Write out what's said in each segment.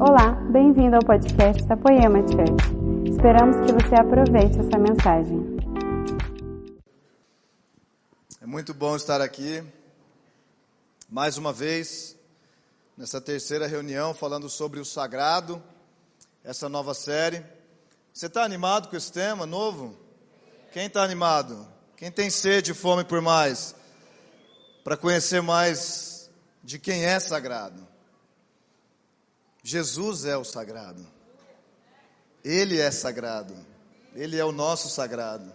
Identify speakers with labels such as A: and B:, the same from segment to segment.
A: Olá, bem-vindo ao podcast da Poema Church. Esperamos que você aproveite essa mensagem.
B: É muito bom estar aqui, mais uma vez, nessa terceira reunião, falando sobre o sagrado, essa nova série. Você está animado com esse tema novo? Quem está animado? Quem tem sede e fome por mais? Para conhecer mais de quem é sagrado. Jesus é o sagrado. Ele é sagrado. Ele é o nosso sagrado.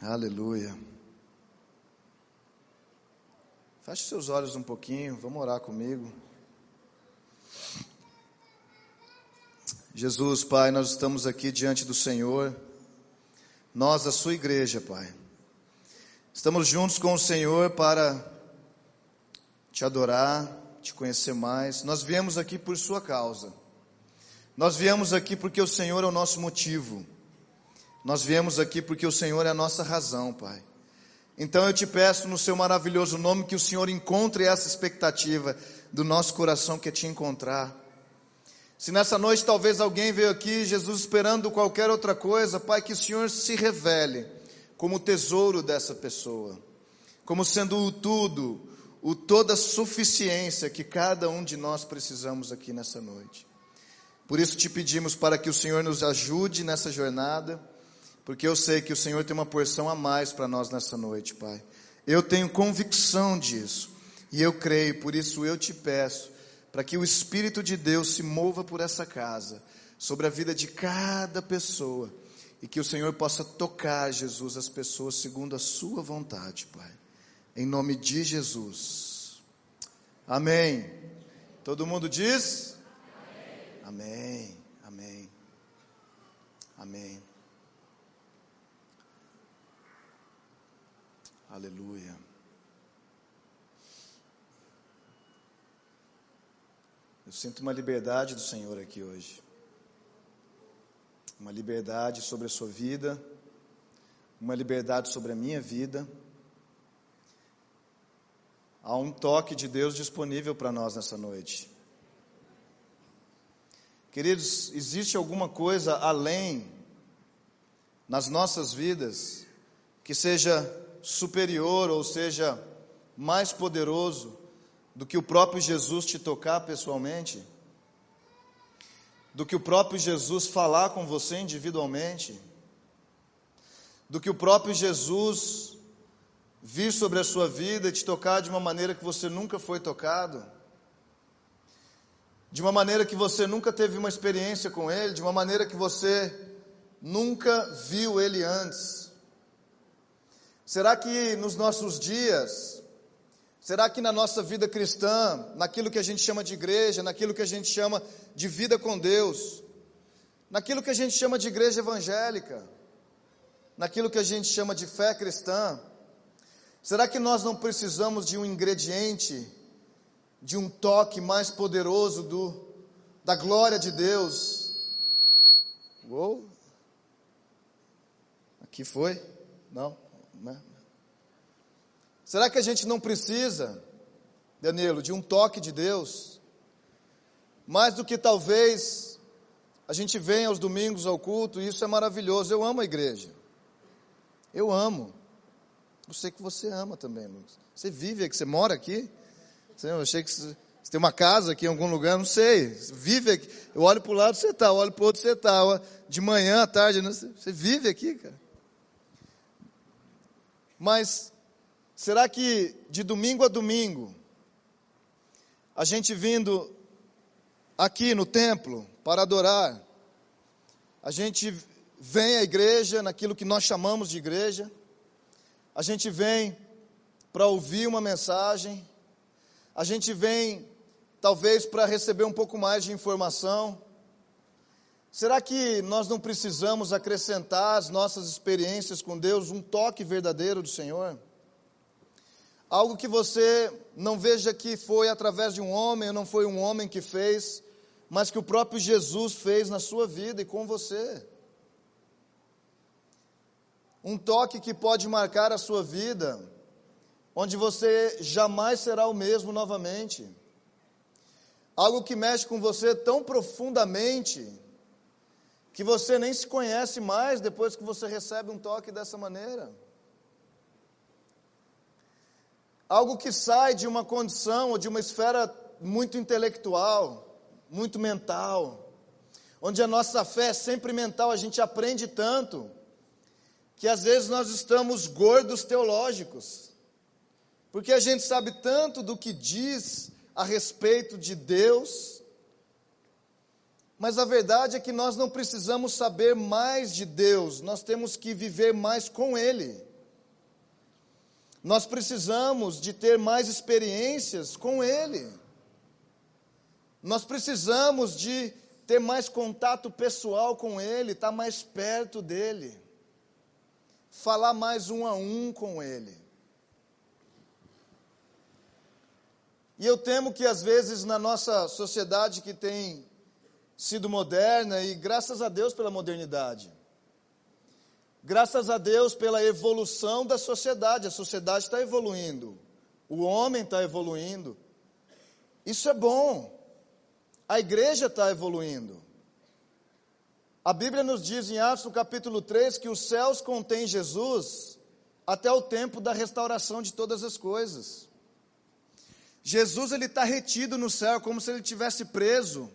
B: Aleluia. Feche seus olhos um pouquinho, vamos orar comigo. Jesus, Pai, nós estamos aqui diante do Senhor, nós, a Sua igreja, Pai. Estamos juntos com o Senhor para te adorar, te conhecer mais. Nós viemos aqui por Sua causa. Nós viemos aqui porque o Senhor é o nosso motivo. Nós viemos aqui porque o Senhor é a nossa razão, Pai. Então eu te peço no seu maravilhoso nome que o Senhor encontre essa expectativa do nosso coração que é te encontrar. Se nessa noite talvez alguém veio aqui, Jesus esperando qualquer outra coisa, Pai, que o Senhor se revele como o tesouro dessa pessoa, como sendo o tudo, o toda suficiência que cada um de nós precisamos aqui nessa noite. Por isso te pedimos para que o Senhor nos ajude nessa jornada, porque eu sei que o Senhor tem uma porção a mais para nós nessa noite, Pai. Eu tenho convicção disso e eu creio, por isso eu te peço para que o Espírito de Deus se mova por essa casa, sobre a vida de cada pessoa, e que o Senhor possa tocar, Jesus, as pessoas segundo a Sua vontade, Pai. Em nome de Jesus. Amém. Todo mundo diz? Amém. Amém. Amém. Aleluia. Eu sinto uma liberdade do Senhor aqui hoje. Uma liberdade sobre a sua vida, uma liberdade sobre a minha vida. Há um toque de Deus disponível para nós nessa noite. Queridos, existe alguma coisa além nas nossas vidas que seja superior ou seja mais poderoso do que o próprio Jesus te tocar pessoalmente, do que o próprio Jesus falar com você individualmente, do que o próprio Jesus vir sobre a sua vida e te tocar de uma maneira que você nunca foi tocado, de uma maneira que você nunca teve uma experiência com Ele, de uma maneira que você nunca viu Ele antes. Será que nos nossos dias, Será que na nossa vida cristã, naquilo que a gente chama de igreja, naquilo que a gente chama de vida com Deus, naquilo que a gente chama de igreja evangélica, naquilo que a gente chama de fé cristã, será que nós não precisamos de um ingrediente, de um toque mais poderoso do, da glória de Deus? Uou! Aqui foi? Não, né? Será que a gente não precisa, Danilo, de um toque de Deus? Mais do que talvez a gente venha aos domingos ao culto, e isso é maravilhoso. Eu amo a igreja. Eu amo. Eu sei que você ama também, Lucas. Você vive aqui, você mora aqui? Eu achei que você tem uma casa aqui em algum lugar, não sei. Você vive aqui. Eu olho para o lado, você está, olho para o outro, você está. De manhã, à tarde, você vive aqui, cara. Mas Será que de domingo a domingo, a gente vindo aqui no templo para adorar, a gente vem à igreja, naquilo que nós chamamos de igreja, a gente vem para ouvir uma mensagem, a gente vem talvez para receber um pouco mais de informação. Será que nós não precisamos acrescentar às nossas experiências com Deus um toque verdadeiro do Senhor? Algo que você não veja que foi através de um homem, ou não foi um homem que fez, mas que o próprio Jesus fez na sua vida e com você. Um toque que pode marcar a sua vida, onde você jamais será o mesmo novamente. Algo que mexe com você tão profundamente que você nem se conhece mais depois que você recebe um toque dessa maneira. Algo que sai de uma condição ou de uma esfera muito intelectual, muito mental, onde a nossa fé é sempre mental, a gente aprende tanto que às vezes nós estamos gordos teológicos, porque a gente sabe tanto do que diz a respeito de Deus, mas a verdade é que nós não precisamos saber mais de Deus, nós temos que viver mais com Ele. Nós precisamos de ter mais experiências com Ele. Nós precisamos de ter mais contato pessoal com Ele, estar mais perto dEle, falar mais um a um com Ele. E eu temo que às vezes na nossa sociedade que tem sido moderna, e graças a Deus pela modernidade, graças a Deus pela evolução da sociedade, a sociedade está evoluindo, o homem está evoluindo, isso é bom, a igreja está evoluindo. A Bíblia nos diz em Atos, no capítulo 3, que os céus contêm Jesus até o tempo da restauração de todas as coisas. Jesus ele está retido no céu, como se ele tivesse preso,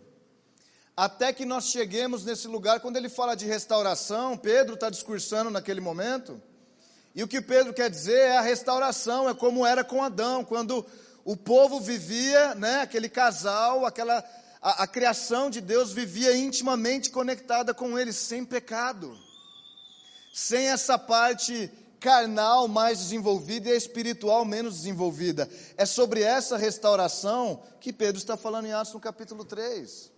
B: até que nós cheguemos nesse lugar. Quando ele fala de restauração, Pedro está discursando naquele momento, e o que Pedro quer dizer é a restauração, é como era com Adão, quando o povo vivia, né, aquele casal, aquela a, a criação de Deus vivia intimamente conectada com ele, sem pecado, sem essa parte carnal mais desenvolvida e a espiritual menos desenvolvida. É sobre essa restauração que Pedro está falando em Atos no capítulo 3.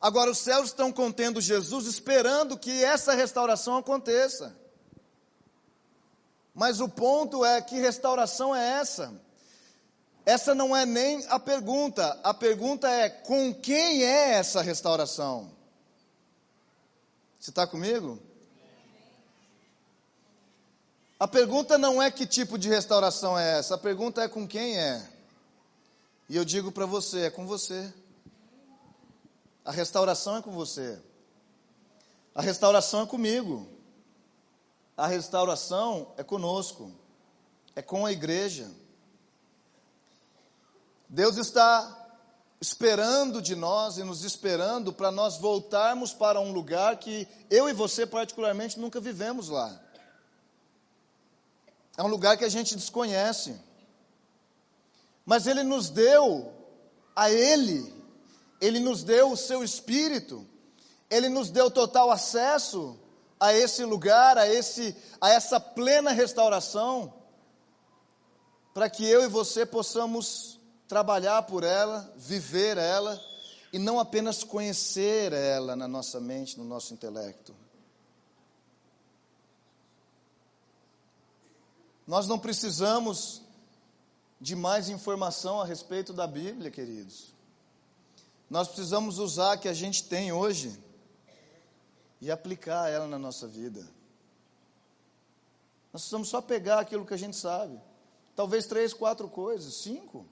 B: Agora, os céus estão contendo Jesus, esperando que essa restauração aconteça. Mas o ponto é: que restauração é essa? Essa não é nem a pergunta, a pergunta é: com quem é essa restauração? Você está comigo? A pergunta não é que tipo de restauração é essa, a pergunta é com quem é. E eu digo para você: é com você. A restauração é com você. A restauração é comigo. A restauração é conosco. É com a igreja. Deus está esperando de nós e nos esperando para nós voltarmos para um lugar que eu e você, particularmente, nunca vivemos lá. É um lugar que a gente desconhece. Mas Ele nos deu a Ele, Ele nos deu o seu Espírito, Ele nos deu total acesso a esse lugar, a, esse, a essa plena restauração, para que eu e você possamos trabalhar por ela, viver ela, e não apenas conhecer ela na nossa mente, no nosso intelecto. Nós não precisamos de mais informação a respeito da Bíblia, queridos. Nós precisamos usar o que a gente tem hoje e aplicar ela na nossa vida. Nós precisamos só pegar aquilo que a gente sabe. Talvez três, quatro coisas, cinco.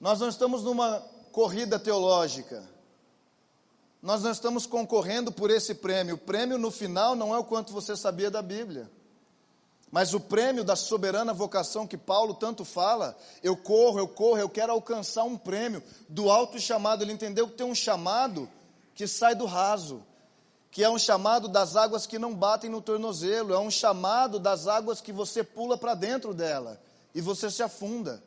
B: Nós não estamos numa corrida teológica. Nós não estamos concorrendo por esse prêmio. O prêmio no final não é o quanto você sabia da Bíblia. Mas o prêmio da soberana vocação que Paulo tanto fala, eu corro, eu corro, eu quero alcançar um prêmio do alto chamado. Ele entendeu que tem um chamado que sai do raso, que é um chamado das águas que não batem no tornozelo, é um chamado das águas que você pula para dentro dela e você se afunda.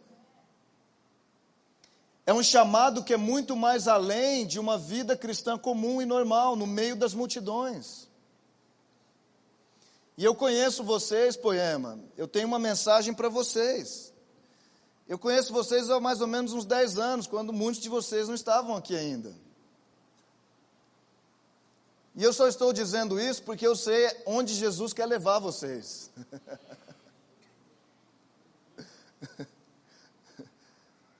B: É um chamado que é muito mais além de uma vida cristã comum e normal, no meio das multidões. E eu conheço vocês, Poema, eu tenho uma mensagem para vocês. Eu conheço vocês há mais ou menos uns 10 anos, quando muitos de vocês não estavam aqui ainda. E eu só estou dizendo isso porque eu sei onde Jesus quer levar vocês.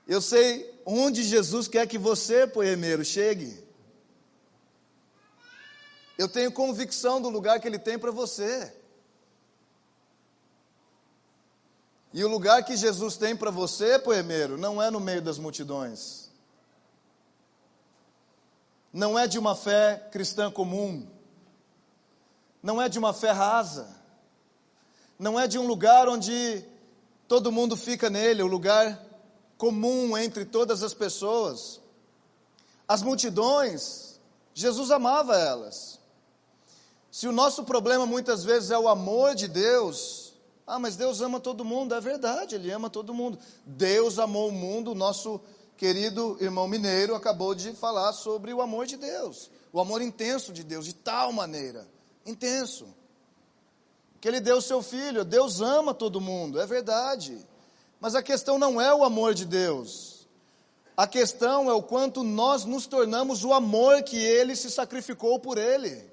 B: eu sei onde Jesus quer que você, poemeiro, chegue. Eu tenho convicção do lugar que Ele tem para você. E o lugar que Jesus tem para você, poemeiro, não é no meio das multidões. Não é de uma fé cristã comum. Não é de uma fé rasa. Não é de um lugar onde todo mundo fica nele, o lugar comum entre todas as pessoas. As multidões, Jesus amava elas. Se o nosso problema muitas vezes é o amor de Deus, ah, mas Deus ama todo mundo. É verdade, Ele ama todo mundo. Deus amou o mundo. O nosso querido irmão mineiro acabou de falar sobre o amor de Deus. O amor intenso de Deus, de tal maneira. Intenso. Que Ele deu o seu filho. Deus ama todo mundo. É verdade. Mas a questão não é o amor de Deus. A questão é o quanto nós nos tornamos o amor que Ele se sacrificou por Ele.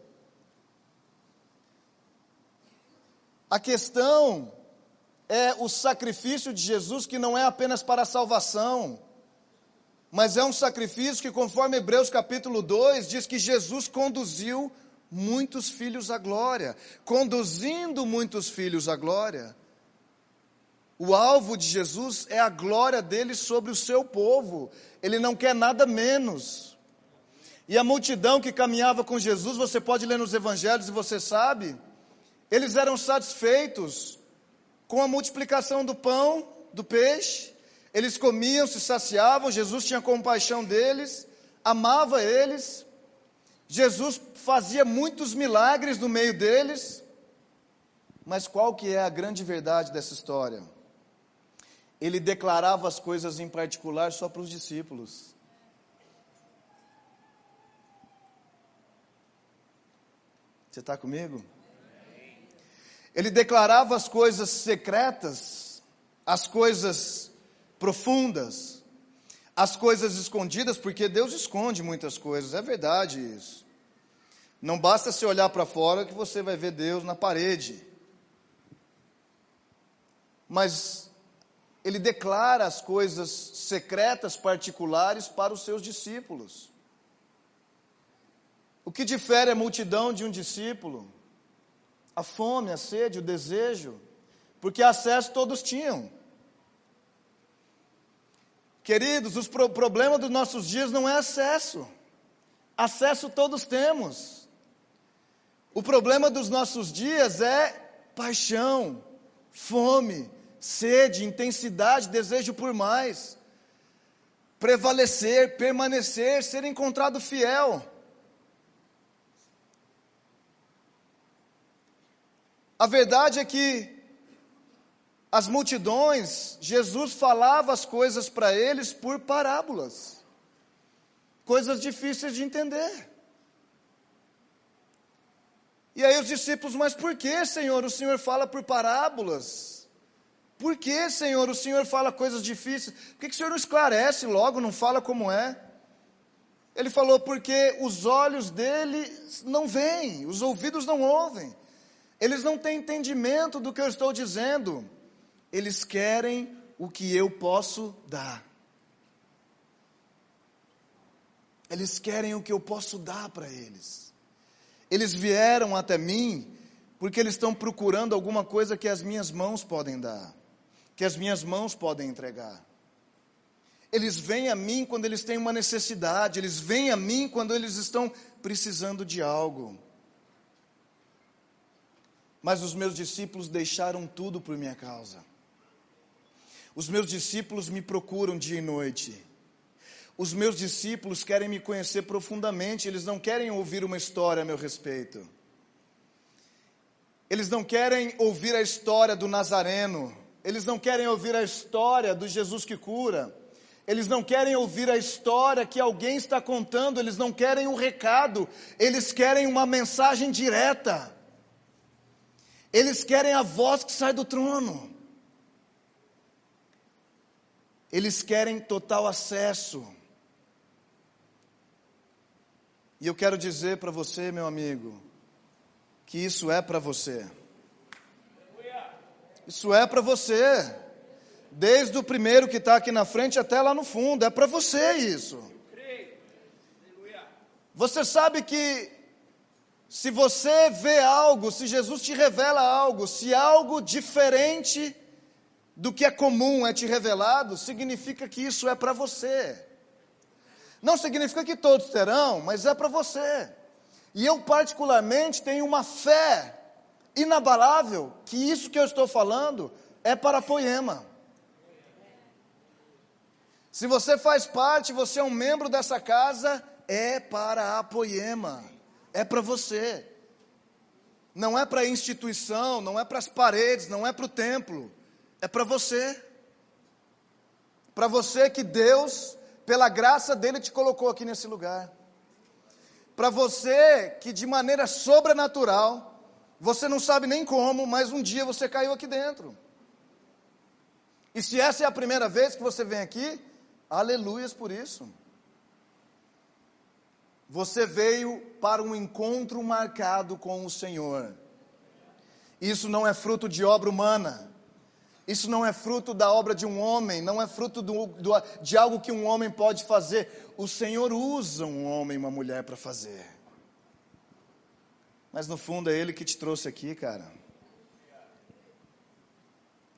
B: A questão é o sacrifício de Jesus que não é apenas para a salvação, mas é um sacrifício que, conforme Hebreus capítulo 2, diz que Jesus conduziu muitos filhos à glória. Conduzindo muitos filhos à glória, o alvo de Jesus é a glória dele sobre o seu povo, ele não quer nada menos. E a multidão que caminhava com Jesus, você pode ler nos evangelhos e você sabe, eles eram satisfeitos com a multiplicação do pão, do peixe. Eles comiam, se saciavam. Jesus tinha compaixão deles, amava eles. Jesus fazia muitos milagres no meio deles. Mas qual que é a grande verdade dessa história? Ele declarava as coisas em particular só para os discípulos. Você está comigo? Ele declarava as coisas secretas, as coisas profundas, as coisas escondidas, porque Deus esconde muitas coisas, é verdade isso. Não basta se olhar para fora que você vai ver Deus na parede. Mas ele declara as coisas secretas, particulares para os seus discípulos. O que difere a multidão de um discípulo? a fome, a sede, o desejo, porque acesso todos tinham. Queridos, o pro problema dos nossos dias não é acesso, acesso todos temos. O problema dos nossos dias é paixão, fome, sede, intensidade, desejo por mais, prevalecer, permanecer, ser encontrado fiel. A verdade é que as multidões, Jesus falava as coisas para eles por parábolas, coisas difíceis de entender. E aí os discípulos, mas por que, Senhor, o Senhor fala por parábolas? Por que, Senhor, o Senhor fala coisas difíceis? Por que, que o Senhor não esclarece logo, não fala como é? Ele falou, porque os olhos dele não veem, os ouvidos não ouvem. Eles não têm entendimento do que eu estou dizendo. Eles querem o que eu posso dar. Eles querem o que eu posso dar para eles. Eles vieram até mim porque eles estão procurando alguma coisa que as minhas mãos podem dar, que as minhas mãos podem entregar. Eles vêm a mim quando eles têm uma necessidade, eles vêm a mim quando eles estão precisando de algo. Mas os meus discípulos deixaram tudo por minha causa. Os meus discípulos me procuram dia e noite. Os meus discípulos querem me conhecer profundamente, eles não querem ouvir uma história a meu respeito. Eles não querem ouvir a história do Nazareno, eles não querem ouvir a história do Jesus que cura, eles não querem ouvir a história que alguém está contando, eles não querem um recado, eles querem uma mensagem direta. Eles querem a voz que sai do trono. Eles querem total acesso. E eu quero dizer para você, meu amigo, que isso é para você. Isso é para você. Desde o primeiro que está aqui na frente até lá no fundo. É para você isso. Você sabe que se você vê algo, se Jesus te revela algo, se algo diferente do que é comum é te revelado, significa que isso é para você. Não significa que todos terão, mas é para você. E eu, particularmente, tenho uma fé inabalável que isso que eu estou falando é para Poema. Se você faz parte, você é um membro dessa casa, é para a Poema, é para você. Não é para a instituição, não é para as paredes, não é para o templo, é para você. Para você que Deus, pela graça dele, te colocou aqui nesse lugar. Para você que de maneira sobrenatural, você não sabe nem como, mas um dia você caiu aqui dentro. E se essa é a primeira vez que você vem aqui, aleluias por isso. Você veio para um encontro marcado com o Senhor. Isso não é fruto de obra humana. Isso não é fruto da obra de um homem, não é fruto do, do, de algo que um homem pode fazer. O Senhor usa um homem e uma mulher para fazer. Mas no fundo é Ele que te trouxe aqui, cara.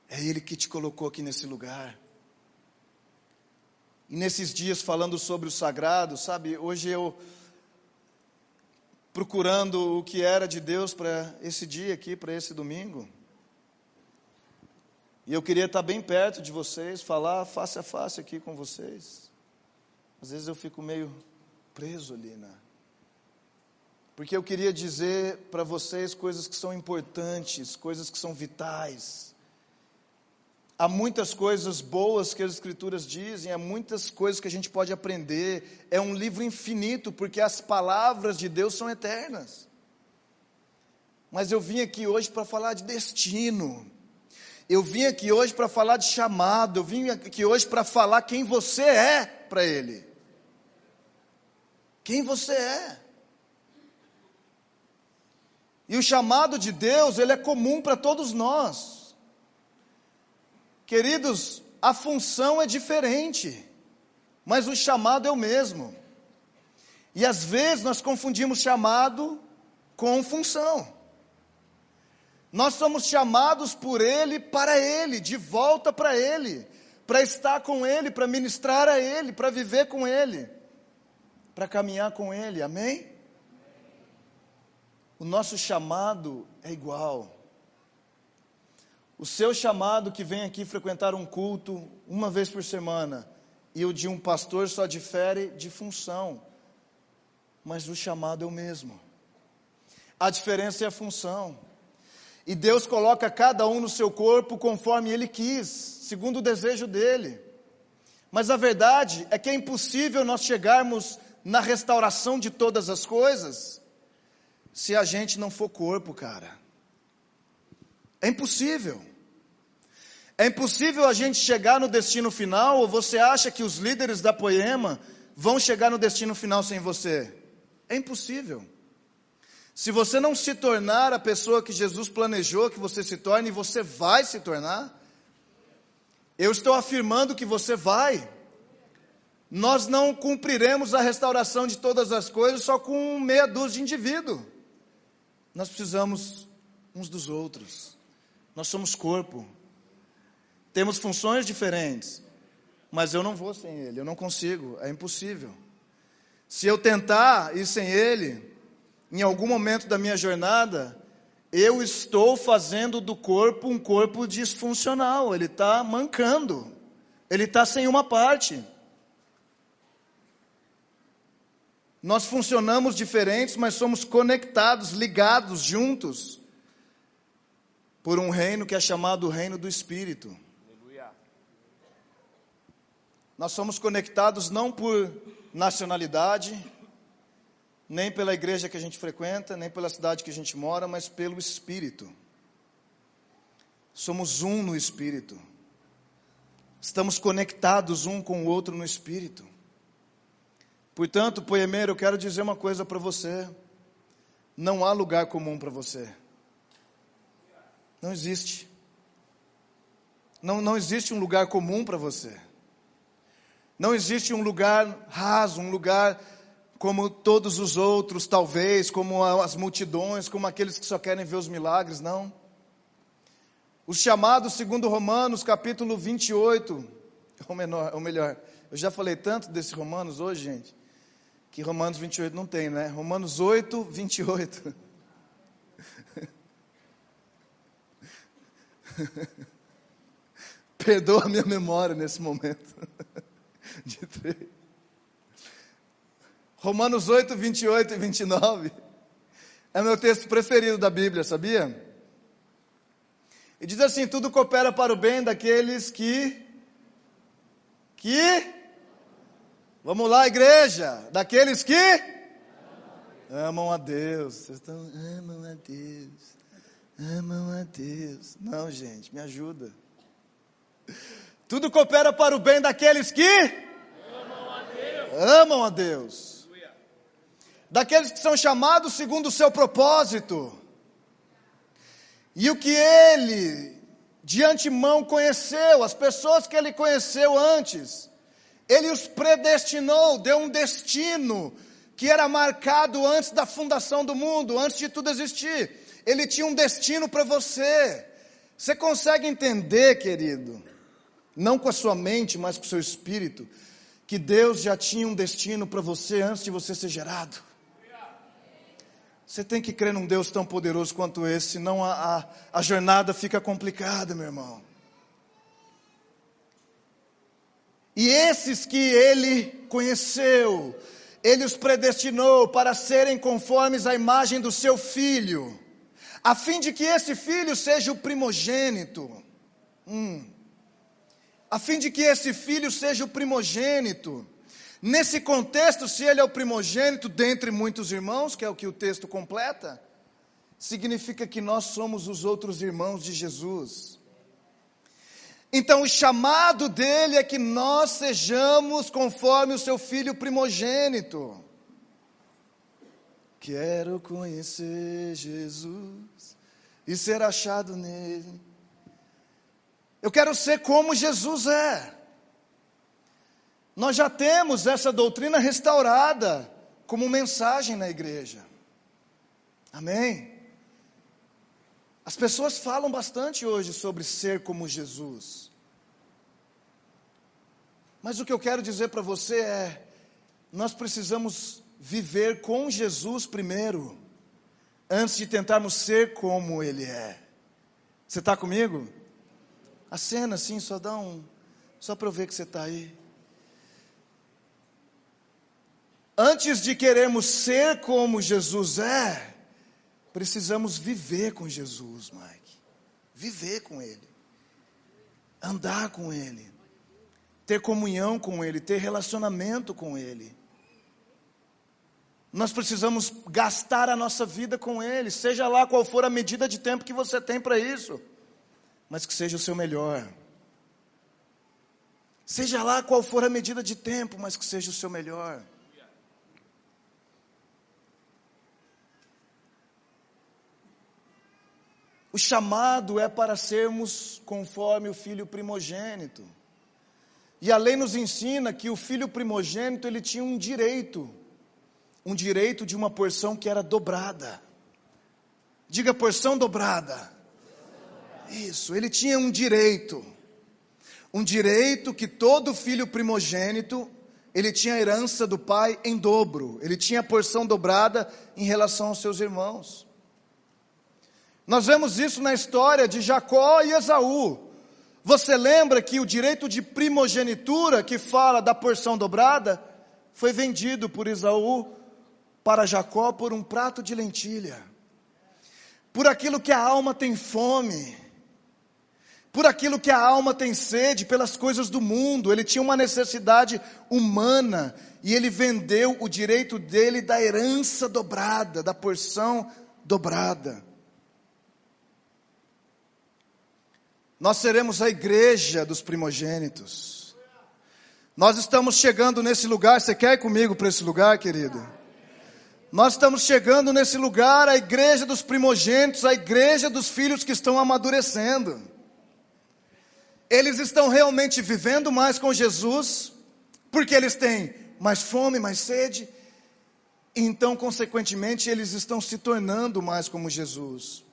B: É Ele que te colocou aqui nesse lugar. E nesses dias falando sobre o sagrado, sabe, hoje eu procurando o que era de Deus para esse dia aqui, para esse domingo. E eu queria estar bem perto de vocês, falar face a face aqui com vocês. Às vezes eu fico meio preso ali, né? Porque eu queria dizer para vocês coisas que são importantes, coisas que são vitais. Há muitas coisas boas que as Escrituras dizem, há muitas coisas que a gente pode aprender. É um livro infinito, porque as palavras de Deus são eternas. Mas eu vim aqui hoje para falar de destino. Eu vim aqui hoje para falar de chamado. Eu vim aqui hoje para falar quem você é para Ele. Quem você é. E o chamado de Deus, ele é comum para todos nós. Queridos, a função é diferente, mas o chamado é o mesmo. E às vezes nós confundimos chamado com função. Nós somos chamados por Ele para Ele, de volta para Ele, para estar com Ele, para ministrar a Ele, para viver com Ele, para caminhar com Ele, amém? O nosso chamado é igual. O seu chamado que vem aqui frequentar um culto uma vez por semana e o de um pastor só difere de função, mas o chamado é o mesmo. A diferença é a função. E Deus coloca cada um no seu corpo conforme Ele quis, segundo o desejo dele. Mas a verdade é que é impossível nós chegarmos na restauração de todas as coisas se a gente não for corpo, cara. É impossível. É impossível a gente chegar no destino final, ou você acha que os líderes da poema vão chegar no destino final sem você? É impossível. Se você não se tornar a pessoa que Jesus planejou que você se torne, você vai se tornar. Eu estou afirmando que você vai. Nós não cumpriremos a restauração de todas as coisas só com meia dúzia de indivíduos. Nós precisamos uns dos outros. Nós somos corpo. Temos funções diferentes. Mas eu não vou sem Ele, eu não consigo, é impossível. Se eu tentar ir sem Ele, em algum momento da minha jornada, eu estou fazendo do corpo um corpo disfuncional, ele está mancando, ele está sem uma parte. Nós funcionamos diferentes, mas somos conectados, ligados, juntos por um reino que é chamado o reino do Espírito. Aleluia. Nós somos conectados não por nacionalidade, nem pela igreja que a gente frequenta, nem pela cidade que a gente mora, mas pelo Espírito. Somos um no Espírito. Estamos conectados um com o outro no Espírito. Portanto, poemeiro, eu quero dizer uma coisa para você: não há lugar comum para você. Não existe. Não, não existe um lugar comum para você. Não existe um lugar raso, um lugar como todos os outros, talvez, como as multidões, como aqueles que só querem ver os milagres, não. Os chamados, segundo Romanos, capítulo 28, ou, menor, ou melhor, eu já falei tanto desse Romanos hoje, gente, que Romanos 28 não tem, né? Romanos 8, 28. Perdoa a minha memória nesse momento. De três. Romanos 8, 28 e 29 é meu texto preferido da Bíblia, sabia? E diz assim: tudo coopera para o bem daqueles que. Que. Vamos lá, igreja. Daqueles que. Amam a Deus. Vocês estão. Amam a Deus. Amam a Deus. Não, gente, me ajuda. Tudo coopera para o bem daqueles que. Amam a Deus. Amam a Deus. Daqueles que são chamados segundo o seu propósito. E o que ele de antemão conheceu, as pessoas que ele conheceu antes, ele os predestinou, deu um destino que era marcado antes da fundação do mundo, antes de tudo existir. Ele tinha um destino para você. Você consegue entender, querido, não com a sua mente, mas com o seu espírito, que Deus já tinha um destino para você antes de você ser gerado? Você tem que crer num Deus tão poderoso quanto esse, senão a, a, a jornada fica complicada, meu irmão. E esses que ele conheceu, ele os predestinou para serem conformes à imagem do seu filho, a fim de que esse filho seja o primogênito. Hum. A fim de que esse filho seja o primogênito. Nesse contexto, se ele é o primogênito dentre muitos irmãos, que é o que o texto completa, significa que nós somos os outros irmãos de Jesus. Então, o chamado dele é que nós sejamos conforme o seu filho primogênito. Quero conhecer Jesus e ser achado nele. Eu quero ser como Jesus é. Nós já temos essa doutrina restaurada como mensagem na igreja. Amém? As pessoas falam bastante hoje sobre ser como Jesus. Mas o que eu quero dizer para você é: nós precisamos viver com Jesus primeiro, antes de tentarmos ser como Ele é. Você está comigo? A cena, assim, só dá um. Só para eu ver que você está aí. Antes de queremos ser como Jesus é, precisamos viver com Jesus, Mike. Viver com Ele. Andar com Ele. Ter comunhão com Ele, ter relacionamento com Ele. Nós precisamos gastar a nossa vida com Ele, seja lá qual for a medida de tempo que você tem para isso, mas que seja o seu melhor. Seja lá qual for a medida de tempo, mas que seja o seu melhor. O chamado é para sermos conforme o filho primogênito. E a lei nos ensina que o filho primogênito ele tinha um direito, um direito de uma porção que era dobrada. Diga porção dobrada. Isso, ele tinha um direito. Um direito que todo filho primogênito, ele tinha a herança do pai em dobro. Ele tinha a porção dobrada em relação aos seus irmãos. Nós vemos isso na história de Jacó e Esaú. Você lembra que o direito de primogenitura, que fala da porção dobrada, foi vendido por Esaú para Jacó por um prato de lentilha, por aquilo que a alma tem fome, por aquilo que a alma tem sede, pelas coisas do mundo. Ele tinha uma necessidade humana e ele vendeu o direito dele da herança dobrada, da porção dobrada. Nós seremos a igreja dos primogênitos. Nós estamos chegando nesse lugar. Você quer ir comigo para esse lugar, querido? Nós estamos chegando nesse lugar, a igreja dos primogênitos, a igreja dos filhos que estão amadurecendo. Eles estão realmente vivendo mais com Jesus, porque eles têm mais fome, mais sede, então, consequentemente, eles estão se tornando mais como Jesus.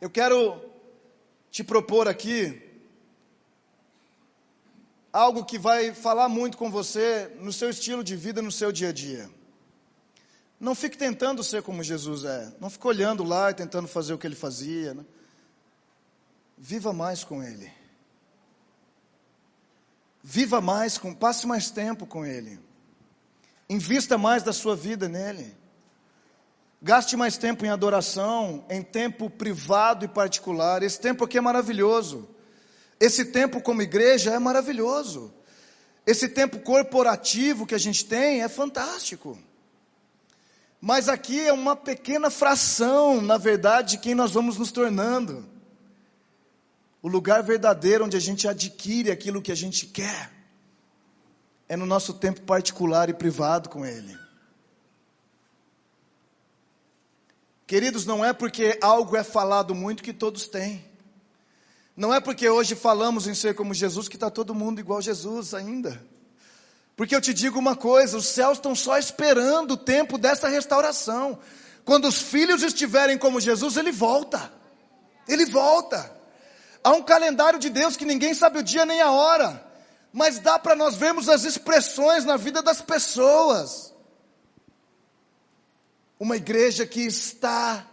B: Eu quero te propor aqui algo que vai falar muito com você no seu estilo de vida, no seu dia a dia. Não fique tentando ser como Jesus é. Não fique olhando lá e tentando fazer o que ele fazia. Né? Viva mais com ele. Viva mais com, passe mais tempo com ele. Invista mais da sua vida nele. Gaste mais tempo em adoração, em tempo privado e particular. Esse tempo aqui é maravilhoso. Esse tempo como igreja é maravilhoso. Esse tempo corporativo que a gente tem é fantástico. Mas aqui é uma pequena fração, na verdade, de quem nós vamos nos tornando. O lugar verdadeiro onde a gente adquire aquilo que a gente quer é no nosso tempo particular e privado com Ele. Queridos, não é porque algo é falado muito que todos têm. Não é porque hoje falamos em ser como Jesus que está todo mundo igual Jesus ainda. Porque eu te digo uma coisa: os céus estão só esperando o tempo dessa restauração. Quando os filhos estiverem como Jesus, ele volta. Ele volta. Há um calendário de Deus que ninguém sabe o dia nem a hora, mas dá para nós vermos as expressões na vida das pessoas. Uma igreja que está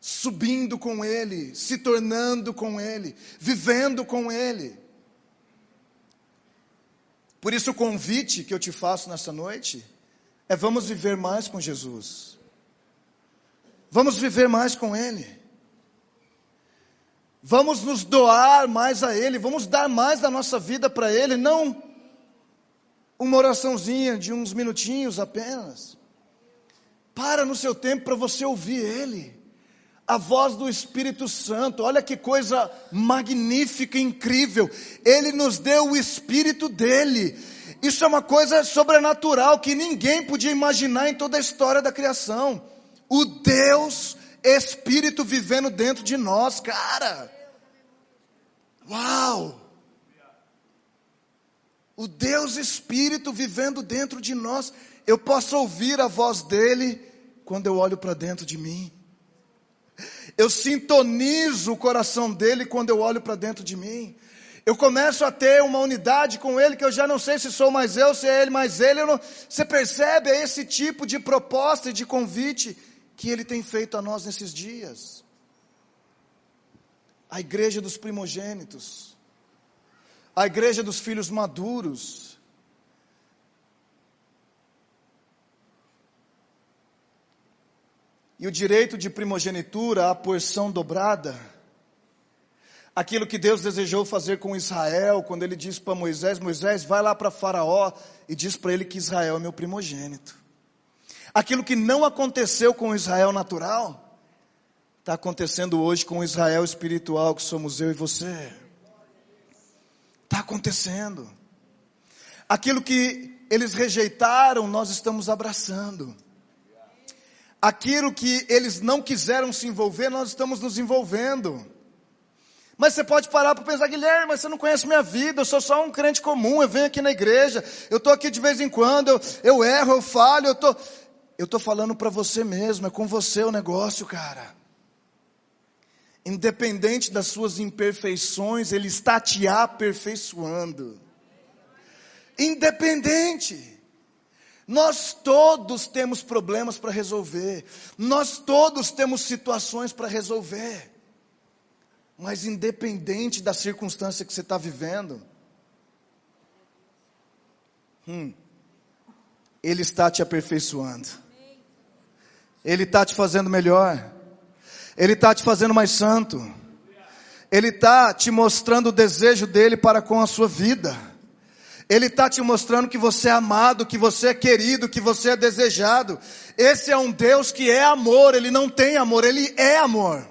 B: subindo com Ele, se tornando com Ele, vivendo com Ele. Por isso, o convite que eu te faço nessa noite é: vamos viver mais com Jesus, vamos viver mais com Ele. Vamos nos doar mais a Ele, vamos dar mais da nossa vida para Ele, não uma oraçãozinha de uns minutinhos apenas. Para no seu tempo para você ouvir Ele, a voz do Espírito Santo, olha que coisa magnífica, incrível. Ele nos deu o Espírito dele. Isso é uma coisa sobrenatural que ninguém podia imaginar em toda a história da criação. O Deus Espírito vivendo dentro de nós, cara. Uau! O Deus Espírito vivendo dentro de nós. Eu posso ouvir a voz dele quando eu olho para dentro de mim. Eu sintonizo o coração dele quando eu olho para dentro de mim. Eu começo a ter uma unidade com ele que eu já não sei se sou mais eu, se é ele mais ele. Não... Você percebe é esse tipo de proposta e de convite que ele tem feito a nós nesses dias. A igreja dos primogênitos, a igreja dos filhos maduros. E o direito de primogenitura, a porção dobrada, aquilo que Deus desejou fazer com Israel, quando ele disse para Moisés: Moisés, vai lá para Faraó e diz para ele que Israel é meu primogênito. Aquilo que não aconteceu com Israel natural, está acontecendo hoje com o Israel espiritual, que somos eu e você. Está acontecendo. Aquilo que eles rejeitaram, nós estamos abraçando. Aquilo que eles não quiseram se envolver, nós estamos nos envolvendo. Mas você pode parar para pensar, Guilherme, mas você não conhece minha vida, eu sou só um crente comum, eu venho aqui na igreja, eu estou aqui de vez em quando, eu, eu erro, eu falho, eu. Tô... Eu estou falando para você mesmo, é com você o negócio, cara. Independente das suas imperfeições, Ele está te aperfeiçoando. Independente. Nós todos temos problemas para resolver, nós todos temos situações para resolver, mas independente da circunstância que você está vivendo, hum, Ele está te aperfeiçoando. Ele está te fazendo melhor. Ele está te fazendo mais santo. Ele está te mostrando o desejo dele para com a sua vida. Ele está te mostrando que você é amado, que você é querido, que você é desejado. Esse é um Deus que é amor, ele não tem amor, ele é amor.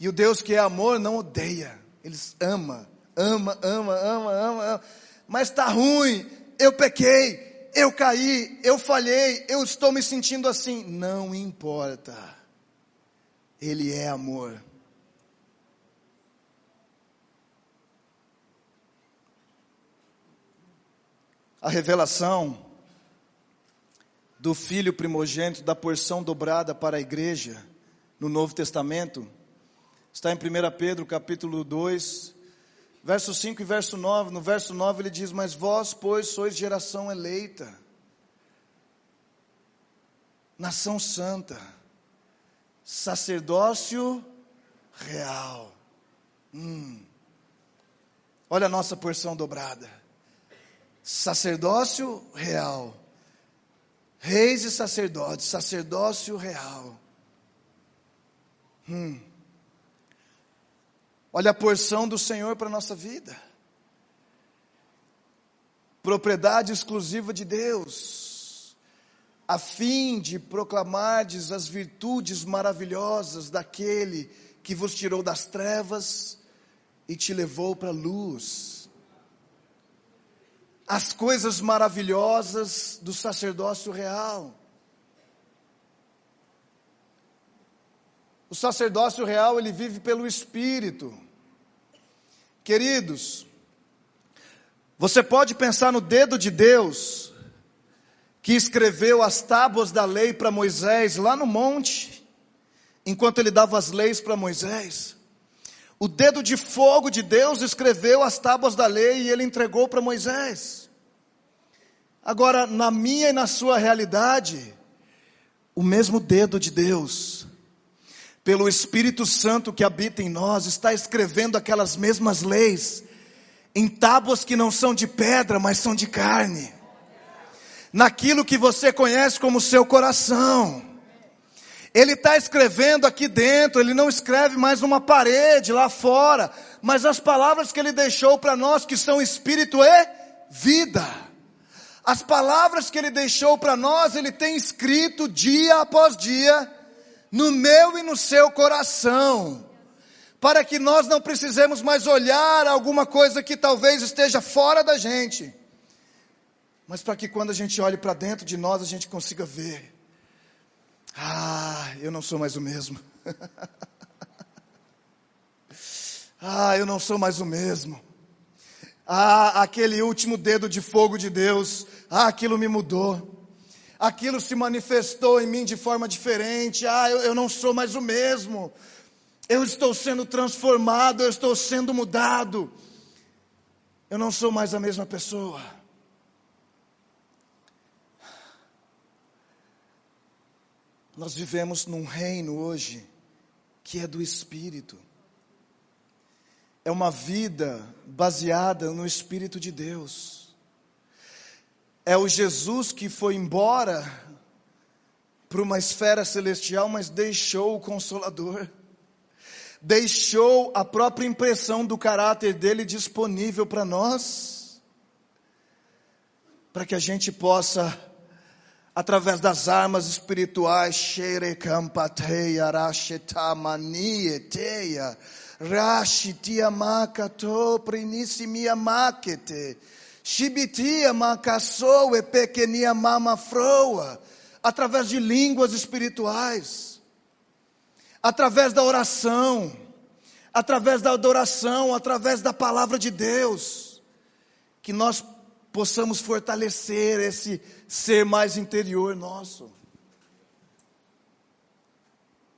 B: E o Deus que é amor não odeia, ele ama, ama, ama, ama, ama, ama. Mas está ruim, eu pequei, eu caí, eu falhei, eu estou me sentindo assim. Não importa. Ele é amor. A revelação do filho primogênito, da porção dobrada para a igreja no Novo Testamento, Está em 1 Pedro, capítulo 2, verso 5 e verso 9. No verso 9 ele diz: Mas vós, pois, sois geração eleita, nação santa, sacerdócio real. Hum. Olha a nossa porção dobrada. Sacerdócio real. Reis e sacerdotes, sacerdócio real. Hum. Olha a porção do Senhor para a nossa vida. Propriedade exclusiva de Deus, a fim de proclamardes as virtudes maravilhosas daquele que vos tirou das trevas e te levou para a luz. As coisas maravilhosas do sacerdócio real. O sacerdócio real, ele vive pelo Espírito. Queridos, você pode pensar no dedo de Deus, que escreveu as tábuas da lei para Moisés lá no monte, enquanto ele dava as leis para Moisés. O dedo de fogo de Deus escreveu as tábuas da lei e ele entregou para Moisés. Agora, na minha e na sua realidade, o mesmo dedo de Deus pelo Espírito Santo que habita em nós, está escrevendo aquelas mesmas leis em tábuas que não são de pedra, mas são de carne. Naquilo que você conhece como seu coração. Ele está escrevendo aqui dentro, ele não escreve mais numa parede lá fora, mas as palavras que ele deixou para nós, que são espírito e vida. As palavras que ele deixou para nós, ele tem escrito dia após dia no meu e no seu coração, para que nós não precisemos mais olhar alguma coisa que talvez esteja fora da gente, mas para que quando a gente olhe para dentro de nós a gente consiga ver: ah, eu não sou mais o mesmo. ah, eu não sou mais o mesmo. Ah, aquele último dedo de fogo de Deus, ah, aquilo me mudou aquilo se manifestou em mim de forma diferente. Ah, eu, eu não sou mais o mesmo. Eu estou sendo transformado, eu estou sendo mudado. Eu não sou mais a mesma pessoa. Nós vivemos num reino hoje que é do Espírito. É uma vida baseada no Espírito de Deus é o Jesus que foi embora para uma esfera celestial, mas deixou o Consolador, deixou a própria impressão do caráter dele disponível para nós, para que a gente possa, através das armas espirituais, Sherecampateia, Rashetamaniateia, Rashitiamakato, Prinissimiamakete, Shibitia macassou e pequenia mama froa, através de línguas espirituais, através da oração, através da adoração, através da palavra de Deus, que nós possamos fortalecer esse ser mais interior nosso.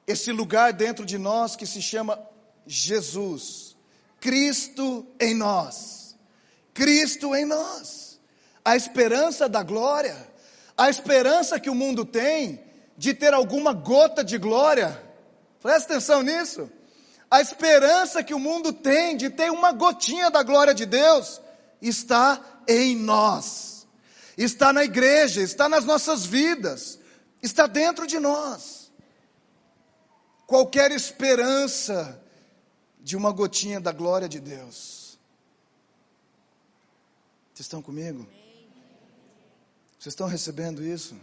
B: Esse lugar dentro de nós que se chama Jesus, Cristo em nós. Cristo em nós, a esperança da glória, a esperança que o mundo tem de ter alguma gota de glória. Presta atenção nisso. A esperança que o mundo tem de ter uma gotinha da glória de Deus está em nós, está na igreja, está nas nossas vidas, está dentro de nós. Qualquer esperança de uma gotinha da glória de Deus vocês estão comigo? Vocês estão recebendo isso?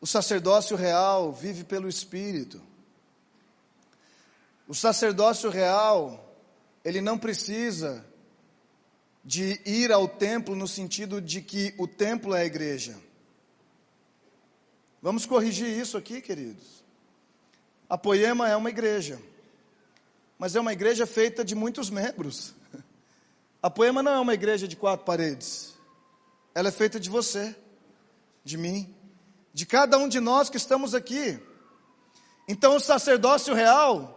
B: O sacerdócio real vive pelo Espírito. O sacerdócio real, ele não precisa de ir ao templo no sentido de que o templo é a igreja. Vamos corrigir isso aqui, queridos. A Poema é uma igreja, mas é uma igreja feita de muitos membros. A Poema não é uma igreja de quatro paredes, ela é feita de você, de mim, de cada um de nós que estamos aqui. Então, o sacerdócio real,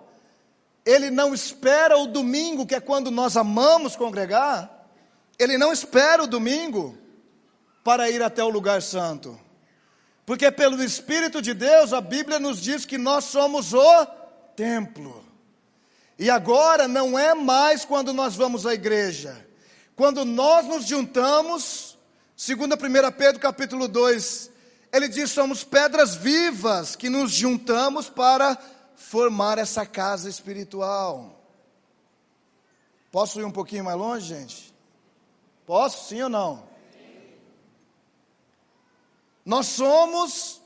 B: ele não espera o domingo, que é quando nós amamos congregar, ele não espera o domingo para ir até o lugar santo. Porque pelo Espírito de Deus, a Bíblia nos diz que nós somos o templo. E agora não é mais quando nós vamos à igreja. Quando nós nos juntamos, segundo 1 Pedro capítulo 2, ele diz: somos pedras vivas que nos juntamos para formar essa casa espiritual. Posso ir um pouquinho mais longe, gente? Posso, sim ou não? Nós somos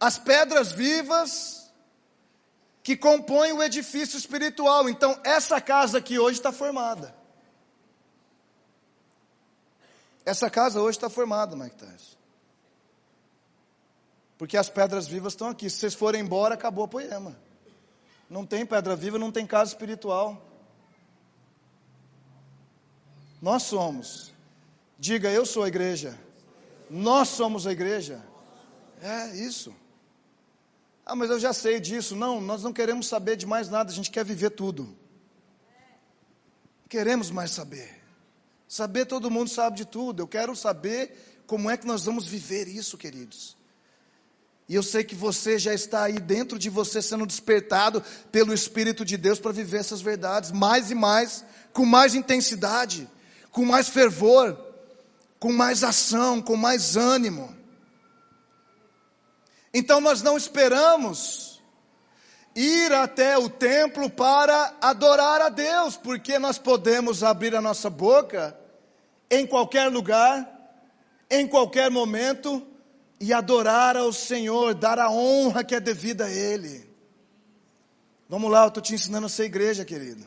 B: as pedras vivas que compõem o edifício espiritual. Então, essa casa aqui hoje está formada. Essa casa hoje está formada, Mike Tyson. Porque as pedras vivas estão aqui. Se vocês forem embora, acabou o poema. Não tem pedra viva, não tem casa espiritual. Nós somos. Diga, eu sou a igreja. Nós somos a igreja. É isso. Ah, mas eu já sei disso. Não, nós não queremos saber de mais nada, a gente quer viver tudo. Queremos mais saber. Saber todo mundo sabe de tudo. Eu quero saber como é que nós vamos viver isso, queridos. E eu sei que você já está aí dentro de você sendo despertado pelo Espírito de Deus para viver essas verdades mais e mais, com mais intensidade, com mais fervor, com mais ação, com mais ânimo. Então nós não esperamos ir até o templo para adorar a Deus, porque nós podemos abrir a nossa boca em qualquer lugar, em qualquer momento e adorar ao Senhor, dar a honra que é devida a Ele. Vamos lá, eu estou te ensinando a ser igreja, querido.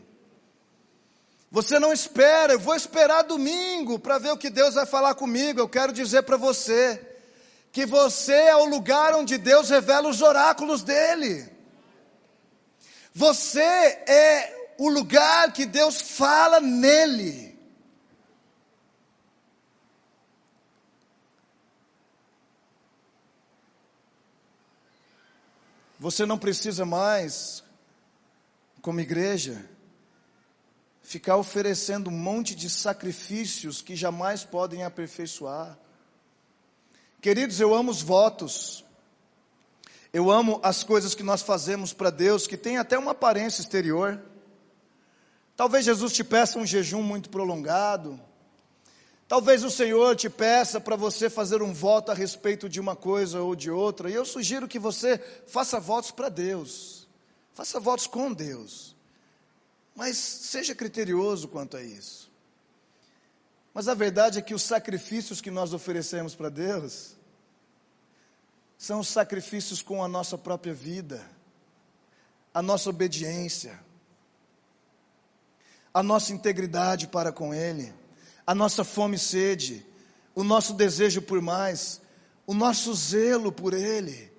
B: Você não espera, eu vou esperar domingo para ver o que Deus vai falar comigo. Eu quero dizer para você que você é o lugar onde Deus revela os oráculos dele. Você é o lugar que Deus fala nele. Você não precisa mais, como igreja, ficar oferecendo um monte de sacrifícios que jamais podem aperfeiçoar. Queridos, eu amo os votos. Eu amo as coisas que nós fazemos para Deus, que tem até uma aparência exterior. Talvez Jesus te peça um jejum muito prolongado. Talvez o Senhor te peça para você fazer um voto a respeito de uma coisa ou de outra, e eu sugiro que você faça votos para Deus, faça votos com Deus, mas seja criterioso quanto a isso. Mas a verdade é que os sacrifícios que nós oferecemos para Deus são os sacrifícios com a nossa própria vida, a nossa obediência, a nossa integridade para com Ele a nossa fome e sede, o nosso desejo por mais, o nosso zelo por Ele,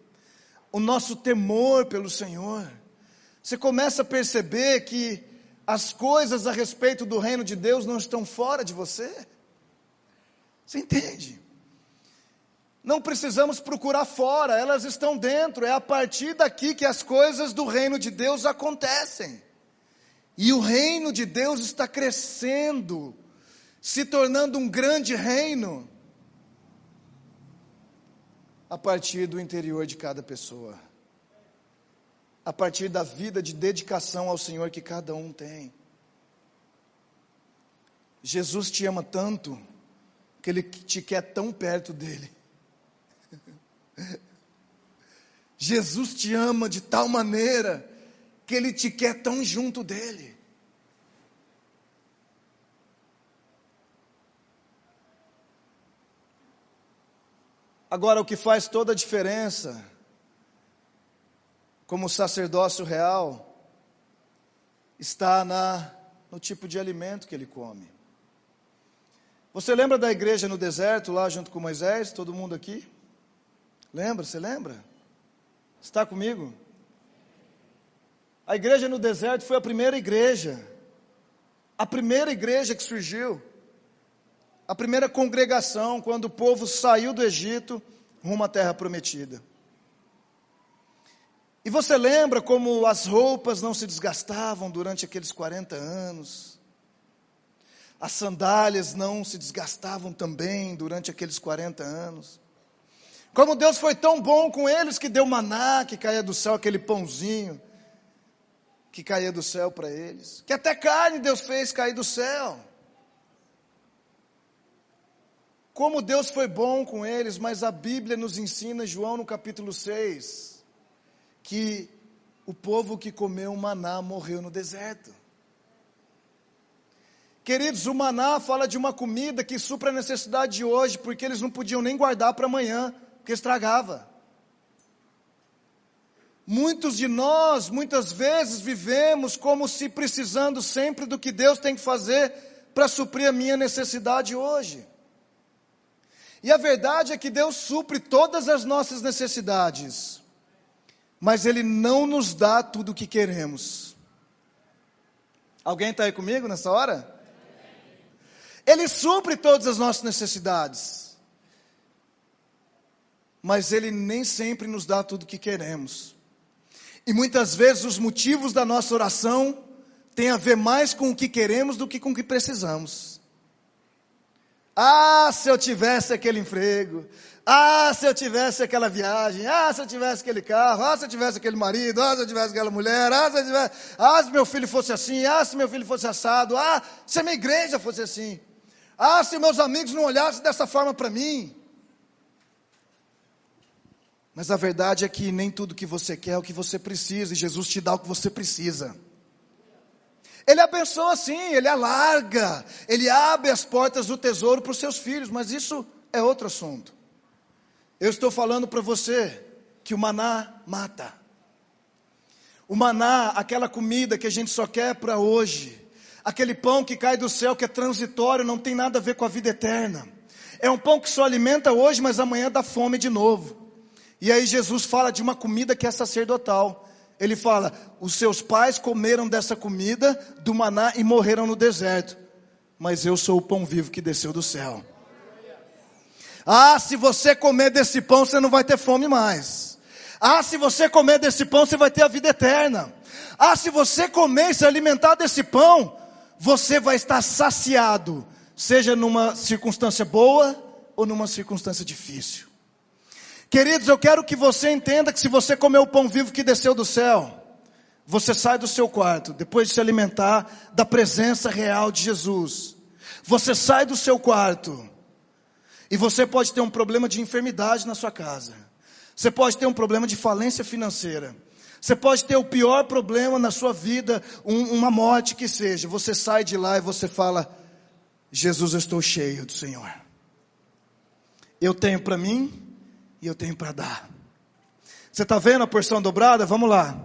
B: o nosso temor pelo Senhor. Você começa a perceber que as coisas a respeito do reino de Deus não estão fora de você. Você entende? Não precisamos procurar fora, elas estão dentro. É a partir daqui que as coisas do reino de Deus acontecem. E o reino de Deus está crescendo se tornando um grande reino a partir do interior de cada pessoa, a partir da vida de dedicação ao Senhor que cada um tem. Jesus te ama tanto que Ele te quer tão perto dele. Jesus te ama de tal maneira que Ele te quer tão junto dele. Agora, o que faz toda a diferença, como sacerdócio real, está na, no tipo de alimento que ele come. Você lembra da igreja no deserto, lá junto com Moisés, todo mundo aqui? Lembra? Você lembra? Está comigo? A igreja no deserto foi a primeira igreja, a primeira igreja que surgiu a primeira congregação, quando o povo saiu do Egito, rumo à terra prometida. E você lembra como as roupas não se desgastavam durante aqueles 40 anos? As sandálias não se desgastavam também durante aqueles 40 anos? Como Deus foi tão bom com eles que deu maná que caía do céu, aquele pãozinho que caía do céu para eles. Que até carne Deus fez cair do céu. Como Deus foi bom com eles, mas a Bíblia nos ensina, João no capítulo 6, que o povo que comeu maná morreu no deserto. Queridos, o maná fala de uma comida que supra a necessidade de hoje, porque eles não podiam nem guardar para amanhã, porque estragava. Muitos de nós, muitas vezes, vivemos como se precisando sempre do que Deus tem que fazer para suprir a minha necessidade hoje. E a verdade é que Deus supre todas as nossas necessidades mas Ele não nos dá tudo o que queremos. Alguém está aí comigo nessa hora? Ele supre todas as nossas necessidades, mas Ele nem sempre nos dá tudo o que queremos. E muitas vezes os motivos da nossa oração têm a ver mais com o que queremos do que com o que precisamos. Ah, se eu tivesse aquele emprego. Ah, se eu tivesse aquela viagem. Ah, se eu tivesse aquele carro. Ah, se eu tivesse aquele marido. Ah, se eu tivesse aquela mulher. Ah, se eu tivesse. Ah, se meu filho fosse assim. Ah, se meu filho fosse assado. Ah, se a minha igreja fosse assim. Ah, se meus amigos não olhassem dessa forma para mim. Mas a verdade é que nem tudo que você quer é o que você precisa, e Jesus te dá o que você precisa. Ele abençoa sim, ele alarga, ele abre as portas do tesouro para os seus filhos, mas isso é outro assunto. Eu estou falando para você que o maná mata. O maná, aquela comida que a gente só quer para hoje, aquele pão que cai do céu que é transitório, não tem nada a ver com a vida eterna. É um pão que só alimenta hoje, mas amanhã dá fome de novo. E aí Jesus fala de uma comida que é sacerdotal. Ele fala: os seus pais comeram dessa comida do maná e morreram no deserto, mas eu sou o pão vivo que desceu do céu. Ah, se você comer desse pão, você não vai ter fome mais. Ah, se você comer desse pão, você vai ter a vida eterna. Ah, se você comer e se alimentar desse pão, você vai estar saciado, seja numa circunstância boa ou numa circunstância difícil. Queridos, eu quero que você entenda que se você comer o pão vivo que desceu do céu, você sai do seu quarto, depois de se alimentar da presença real de Jesus. Você sai do seu quarto, e você pode ter um problema de enfermidade na sua casa. Você pode ter um problema de falência financeira. Você pode ter o pior problema na sua vida, um, uma morte que seja. Você sai de lá e você fala: Jesus, eu estou cheio do Senhor. Eu tenho para mim, e eu tenho para dar. Você está vendo a porção dobrada? Vamos lá.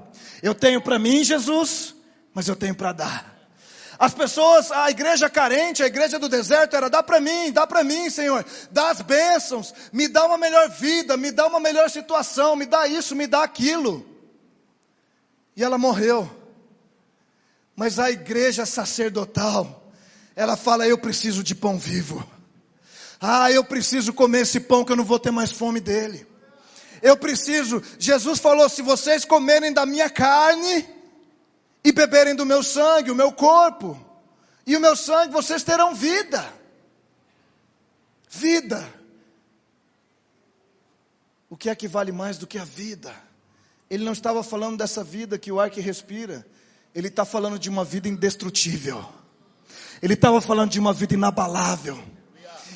B: Eu tenho para mim, Jesus, mas eu tenho para dar. As pessoas, a igreja carente, a igreja do deserto era: dá para mim, dá para mim, Senhor, dá as bênçãos, me dá uma melhor vida, me dá uma melhor situação, me dá isso, me dá aquilo. E ela morreu. Mas a igreja sacerdotal, ela fala: eu preciso de pão vivo. Ah, eu preciso comer esse pão que eu não vou ter mais fome dele. Eu preciso, Jesus falou: se vocês comerem da minha carne e beberem do meu sangue, o meu corpo, e o meu sangue, vocês terão vida. Vida. O que é que vale mais do que a vida? Ele não estava falando dessa vida que o ar que respira, ele está falando de uma vida indestrutível. Ele estava falando de uma vida inabalável.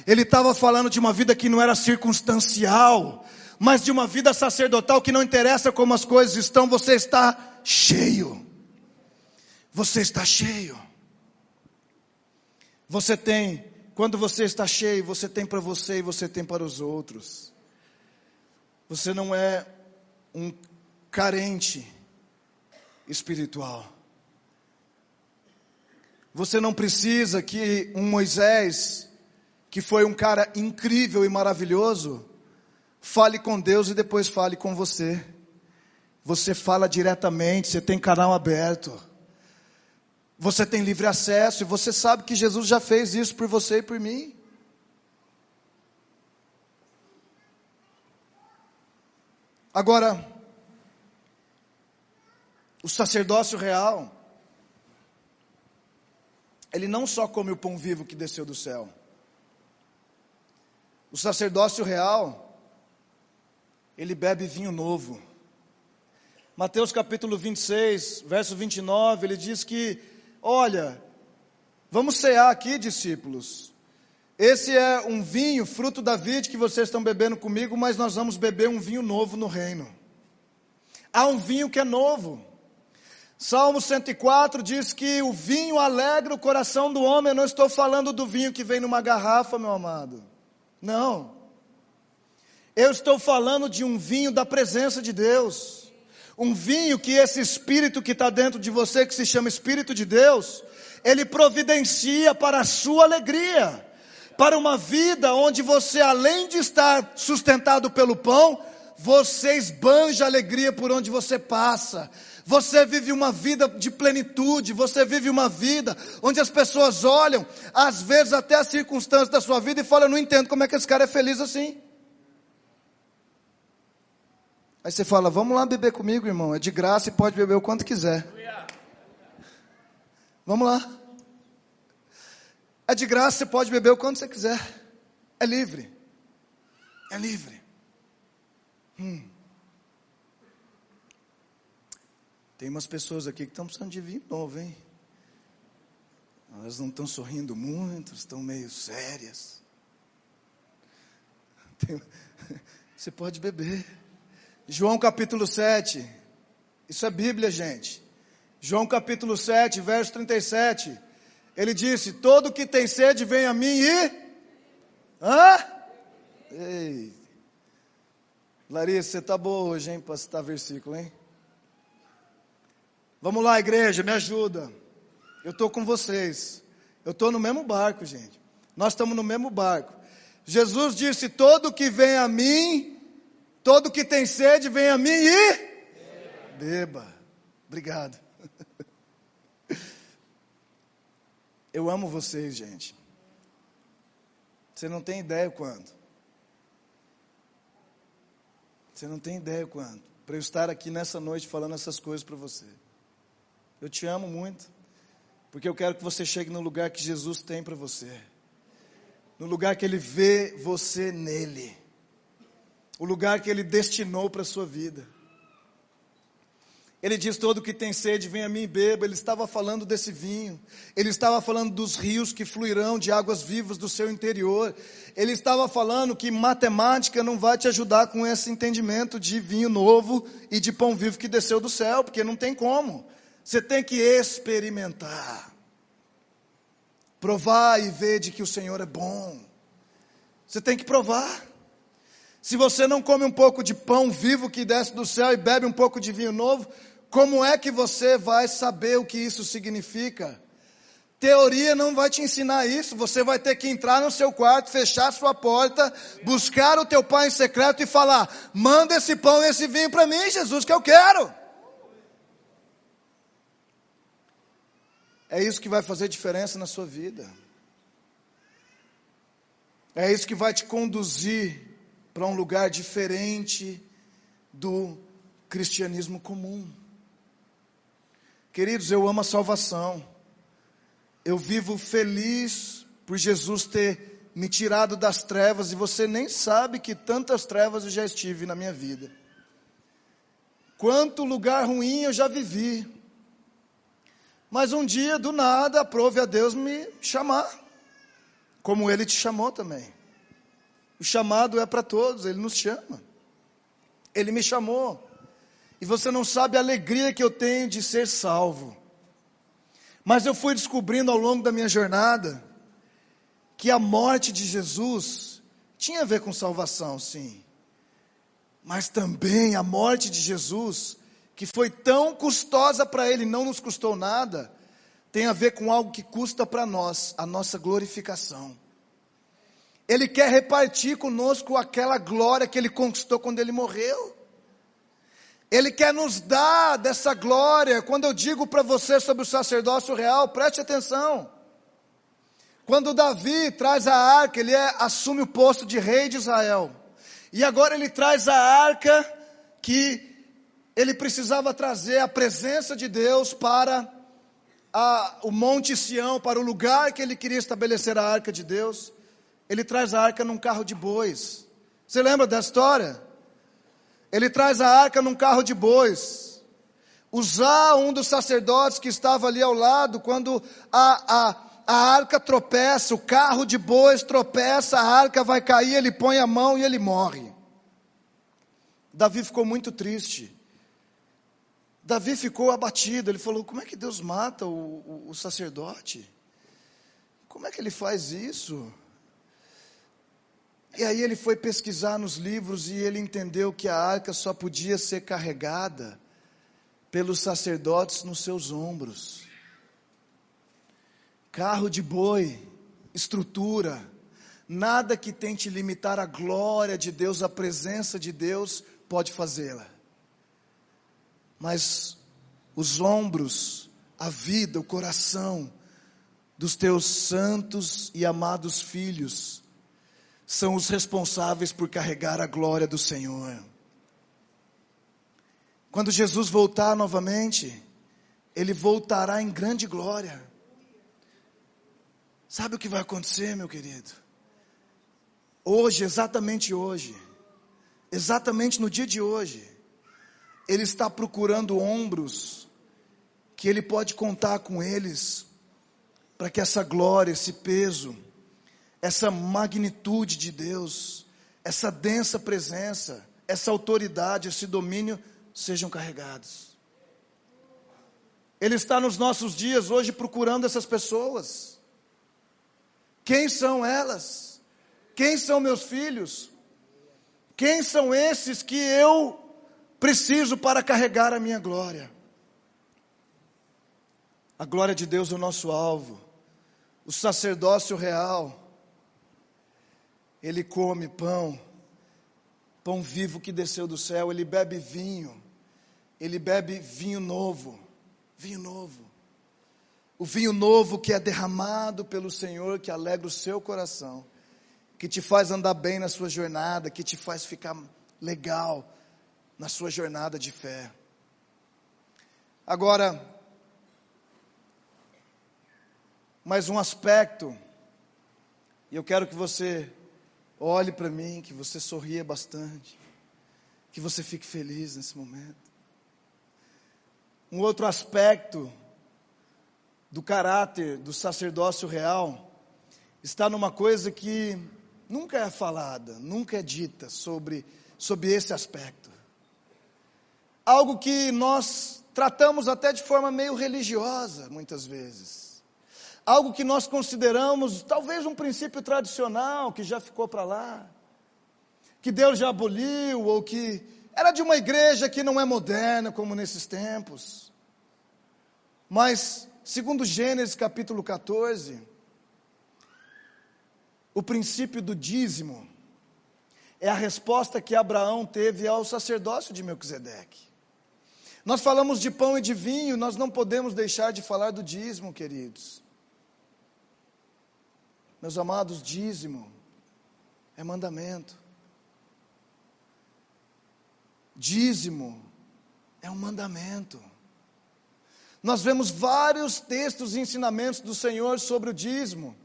B: Ele estava falando de uma vida que não era circunstancial, mas de uma vida sacerdotal que não interessa como as coisas estão, você está cheio. Você está cheio. Você tem, quando você está cheio, você tem para você e você tem para os outros. Você não é um carente espiritual. Você não precisa que um Moisés que foi um cara incrível e maravilhoso, fale com Deus e depois fale com você. Você fala diretamente, você tem canal aberto. Você tem livre acesso e você sabe que Jesus já fez isso por você e por mim. Agora, o sacerdócio real, ele não só come o pão vivo que desceu do céu. O sacerdócio real, ele bebe vinho novo. Mateus capítulo 26, verso 29, ele diz que, olha, vamos cear aqui, discípulos. Esse é um vinho, fruto da vide que vocês estão bebendo comigo, mas nós vamos beber um vinho novo no reino. Há um vinho que é novo. Salmo 104 diz que o vinho alegra o coração do homem. Eu não estou falando do vinho que vem numa garrafa, meu amado. Não. Eu estou falando de um vinho da presença de Deus. Um vinho que esse espírito que está dentro de você, que se chama Espírito de Deus, ele providencia para a sua alegria para uma vida onde você, além de estar sustentado pelo pão, você esbanja alegria por onde você passa. Você vive uma vida de plenitude, você vive uma vida onde as pessoas olham, às vezes até as circunstâncias da sua vida e falam: Eu não entendo como é que esse cara é feliz assim. Aí você fala: Vamos lá beber comigo, irmão, é de graça e pode beber o quanto quiser. Vamos lá. É de graça, você pode beber o quanto você quiser. É livre. É livre. Hum. Tem umas pessoas aqui que estão precisando de vinho novo, hein? Elas não estão sorrindo muito, estão meio sérias. Tem... Você pode beber. João capítulo 7. Isso é Bíblia, gente. João capítulo 7, verso 37. Ele disse: Todo que tem sede, vem a mim e. Hã? Ei. Larissa, você está boa hoje, hein, para citar versículo, hein? Vamos lá, igreja, me ajuda. Eu estou com vocês. Eu estou no mesmo barco, gente. Nós estamos no mesmo barco. Jesus disse: Todo que vem a mim, todo que tem sede, vem a mim e. Beba. Obrigado. Eu amo vocês, gente. Você não tem ideia quando. Você não tem ideia quando. Para eu estar aqui nessa noite falando essas coisas para você. Eu te amo muito. Porque eu quero que você chegue no lugar que Jesus tem para você. No lugar que Ele vê você nele. O lugar que Ele destinou para a sua vida. Ele diz: Todo que tem sede, vem a mim e beba. Ele estava falando desse vinho. Ele estava falando dos rios que fluirão de águas vivas do seu interior. Ele estava falando que matemática não vai te ajudar com esse entendimento de vinho novo e de pão vivo que desceu do céu, porque não tem como. Você tem que experimentar. Provar e ver de que o Senhor é bom. Você tem que provar. Se você não come um pouco de pão vivo que desce do céu e bebe um pouco de vinho novo, como é que você vai saber o que isso significa? Teoria não vai te ensinar isso. Você vai ter que entrar no seu quarto, fechar sua porta, buscar o teu pai em secreto e falar: manda esse pão e esse vinho para mim, Jesus, que eu quero. É isso que vai fazer diferença na sua vida. É isso que vai te conduzir para um lugar diferente do cristianismo comum. Queridos, eu amo a salvação. Eu vivo feliz por Jesus ter me tirado das trevas e você nem sabe que tantas trevas eu já estive na minha vida. Quanto lugar ruim eu já vivi. Mas um dia, do nada, aprove a Deus me chamar, como Ele te chamou também. O chamado é para todos, Ele nos chama. Ele me chamou. E você não sabe a alegria que eu tenho de ser salvo. Mas eu fui descobrindo ao longo da minha jornada que a morte de Jesus tinha a ver com salvação, sim. Mas também a morte de Jesus, que foi tão custosa para ele, não nos custou nada, tem a ver com algo que custa para nós, a nossa glorificação. Ele quer repartir conosco aquela glória que ele conquistou quando ele morreu. Ele quer nos dar dessa glória. Quando eu digo para você sobre o sacerdócio real, preste atenção. Quando Davi traz a arca, ele é, assume o posto de rei de Israel. E agora ele traz a arca que ele precisava trazer a presença de Deus para a, o Monte Sião, para o lugar que ele queria estabelecer a arca de Deus, ele traz a arca num carro de bois. Você lembra dessa história? Ele traz a arca num carro de bois. Usar um dos sacerdotes que estava ali ao lado, quando a, a, a arca tropeça, o carro de bois tropeça, a arca vai cair, ele põe a mão e ele morre. Davi ficou muito triste. Davi ficou abatido, ele falou: como é que Deus mata o, o, o sacerdote? Como é que ele faz isso? E aí ele foi pesquisar nos livros e ele entendeu que a arca só podia ser carregada pelos sacerdotes nos seus ombros. Carro de boi, estrutura, nada que tente limitar a glória de Deus, a presença de Deus, pode fazê-la. Mas os ombros, a vida, o coração dos teus santos e amados filhos, são os responsáveis por carregar a glória do Senhor. Quando Jesus voltar novamente, ele voltará em grande glória. Sabe o que vai acontecer, meu querido? Hoje, exatamente hoje, exatamente no dia de hoje, ele está procurando ombros que ele pode contar com eles, para que essa glória, esse peso, essa magnitude de Deus, essa densa presença, essa autoridade, esse domínio sejam carregados. Ele está nos nossos dias hoje procurando essas pessoas. Quem são elas? Quem são meus filhos? Quem são esses que eu preciso para carregar a minha glória? A glória de Deus é o nosso alvo, o sacerdócio real ele come pão, pão vivo que desceu do céu, ele bebe vinho, ele bebe vinho novo, vinho novo. O vinho novo que é derramado pelo Senhor, que alegra o seu coração, que te faz andar bem na sua jornada, que te faz ficar legal na sua jornada de fé. Agora, mais um aspecto, e eu quero que você Olhe para mim, que você sorria bastante, que você fique feliz nesse momento. Um outro aspecto do caráter do sacerdócio real está numa coisa que nunca é falada, nunca é dita sobre, sobre esse aspecto. Algo que nós tratamos até de forma meio religiosa, muitas vezes algo que nós consideramos talvez um princípio tradicional que já ficou para lá, que Deus já aboliu, ou que era de uma igreja que não é moderna como nesses tempos. Mas, segundo Gênesis capítulo 14, o princípio do dízimo é a resposta que Abraão teve ao sacerdócio de Melquisedeque. Nós falamos de pão e de vinho, nós não podemos deixar de falar do dízimo, queridos. Meus amados, dízimo é mandamento. Dízimo é um mandamento. Nós vemos vários textos e ensinamentos do Senhor sobre o dízimo.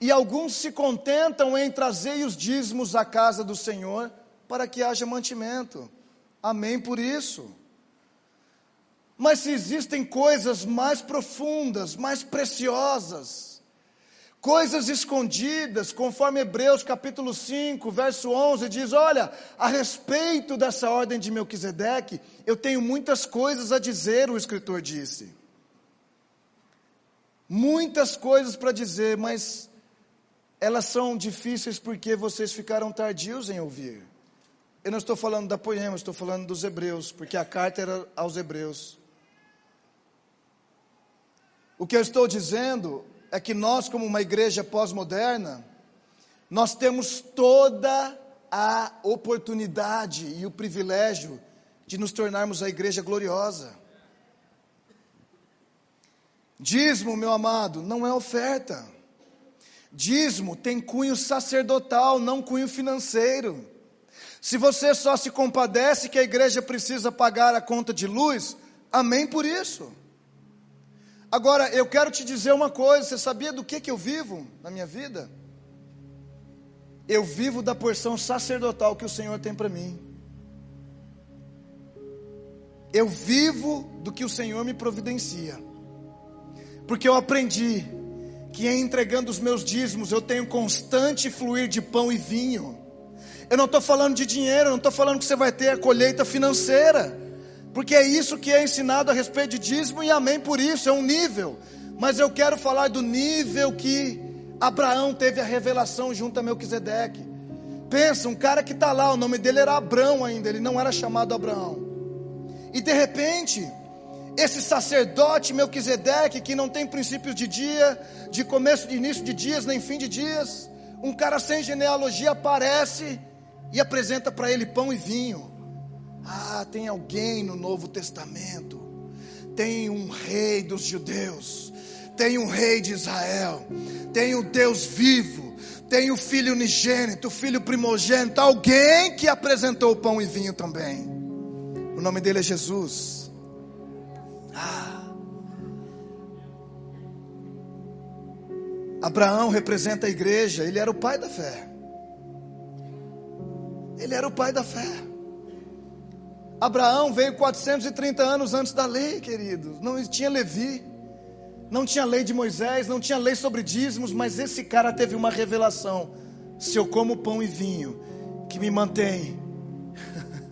B: E alguns se contentam em trazer os dízimos à casa do Senhor para que haja mantimento. Amém por isso. Mas se existem coisas mais profundas, mais preciosas, coisas escondidas, conforme Hebreus capítulo 5, verso 11 diz: Olha, a respeito dessa ordem de Melquisedeque, eu tenho muitas coisas a dizer, o escritor disse. Muitas coisas para dizer, mas elas são difíceis porque vocês ficaram tardios em ouvir. Eu não estou falando da poema, estou falando dos hebreus, porque a carta era aos hebreus. O que eu estou dizendo é que nós, como uma igreja pós-moderna, nós temos toda a oportunidade e o privilégio de nos tornarmos a igreja gloriosa. Dízimo, meu amado, não é oferta. Dízimo tem cunho sacerdotal, não cunho financeiro. Se você só se compadece que a igreja precisa pagar a conta de luz, amém por isso. Agora, eu quero te dizer uma coisa: você sabia do que, que eu vivo na minha vida? Eu vivo da porção sacerdotal que o Senhor tem para mim. Eu vivo do que o Senhor me providencia. Porque eu aprendi que entregando os meus dízimos eu tenho constante fluir de pão e vinho. Eu não estou falando de dinheiro, eu não estou falando que você vai ter a colheita financeira. Porque é isso que é ensinado a respeito de dízimo e amém por isso, é um nível. Mas eu quero falar do nível que Abraão teve a revelação junto a Melquisedeque. Pensa, um cara que está lá, o nome dele era Abraão ainda, ele não era chamado Abraão. E de repente, esse sacerdote Melquisedeque, que não tem princípios de dia, de começo, de início de dias, nem fim de dias, um cara sem genealogia aparece e apresenta para ele pão e vinho. Ah, tem alguém no Novo Testamento, tem um rei dos judeus, tem um rei de Israel, tem o um Deus vivo, tem o filho unigênito, o filho primogênito, alguém que apresentou pão e vinho também. O nome dele é Jesus. Ah. Abraão representa a igreja, ele era o pai da fé. Ele era o pai da fé. Abraão veio 430 anos antes da lei, queridos. Não tinha Levi, não tinha lei de Moisés, não tinha lei sobre dízimos, mas esse cara teve uma revelação. Se eu como pão e vinho, que me mantém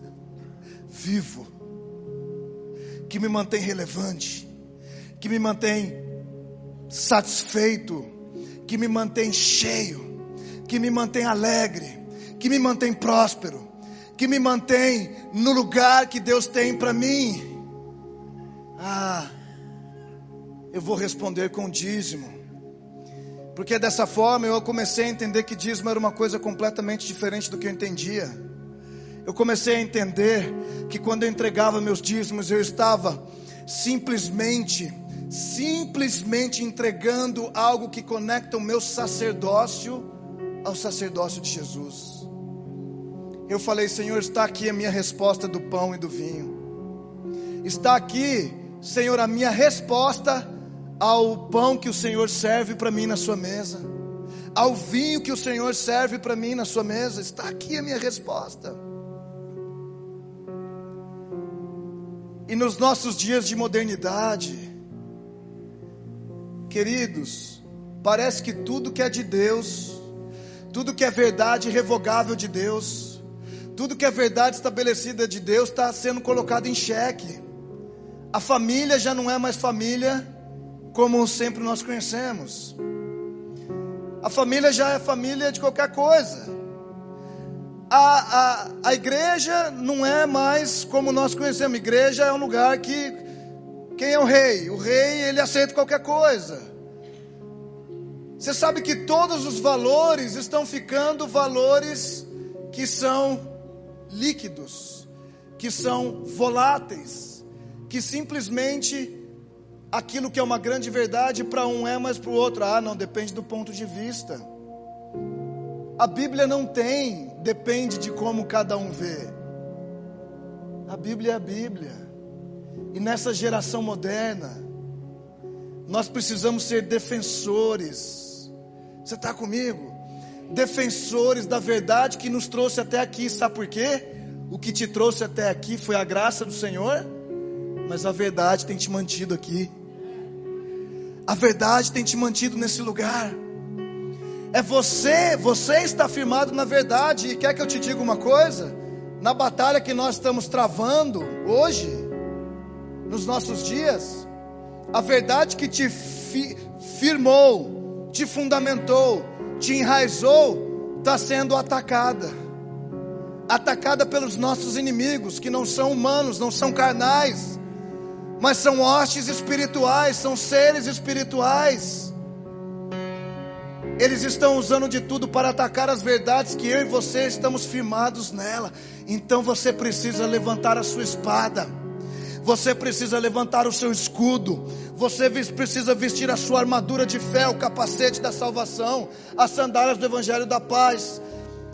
B: vivo, que me mantém relevante, que me mantém satisfeito, que me mantém cheio, que me mantém alegre, que me mantém próspero que me mantém no lugar que Deus tem para mim. Ah, eu vou responder com dízimo. Porque dessa forma eu comecei a entender que dízimo era uma coisa completamente diferente do que eu entendia. Eu comecei a entender que quando eu entregava meus dízimos, eu estava simplesmente, simplesmente entregando algo que conecta o meu sacerdócio ao sacerdócio de Jesus. Eu falei, Senhor, está aqui a minha resposta do pão e do vinho. Está aqui, Senhor, a minha resposta ao pão que o Senhor serve para mim na sua mesa, ao vinho que o Senhor serve para mim na sua mesa. Está aqui a minha resposta. E nos nossos dias de modernidade, queridos, parece que tudo que é de Deus, tudo que é verdade irrevogável de Deus, tudo que é verdade estabelecida de Deus está sendo colocado em xeque. A família já não é mais família como sempre nós conhecemos. A família já é família de qualquer coisa. A, a, a igreja não é mais como nós conhecemos. A igreja é um lugar que quem é o rei? O rei ele aceita qualquer coisa. Você sabe que todos os valores estão ficando valores que são líquidos, que são voláteis, que simplesmente aquilo que é uma grande verdade para um é, mas para o outro, ah, não, depende do ponto de vista. A Bíblia não tem, depende de como cada um vê. A Bíblia é a Bíblia. E nessa geração moderna, nós precisamos ser defensores. Você está comigo? Defensores da verdade que nos trouxe até aqui. Sabe por quê? O que te trouxe até aqui foi a graça do Senhor, mas a verdade tem te mantido aqui. A verdade tem te mantido nesse lugar. É você, você está firmado na verdade. E quer que eu te diga uma coisa? Na batalha que nós estamos travando hoje, nos nossos dias, a verdade que te fi, firmou, te fundamentou, te enraizou, está sendo atacada. Atacada pelos nossos inimigos, que não são humanos, não são carnais, mas são hostes espirituais, são seres espirituais. Eles estão usando de tudo para atacar as verdades que eu e você estamos firmados nela. Então você precisa levantar a sua espada. Você precisa levantar o seu escudo. Você precisa vestir a sua armadura de fé, o capacete da salvação, as sandálias do evangelho da paz.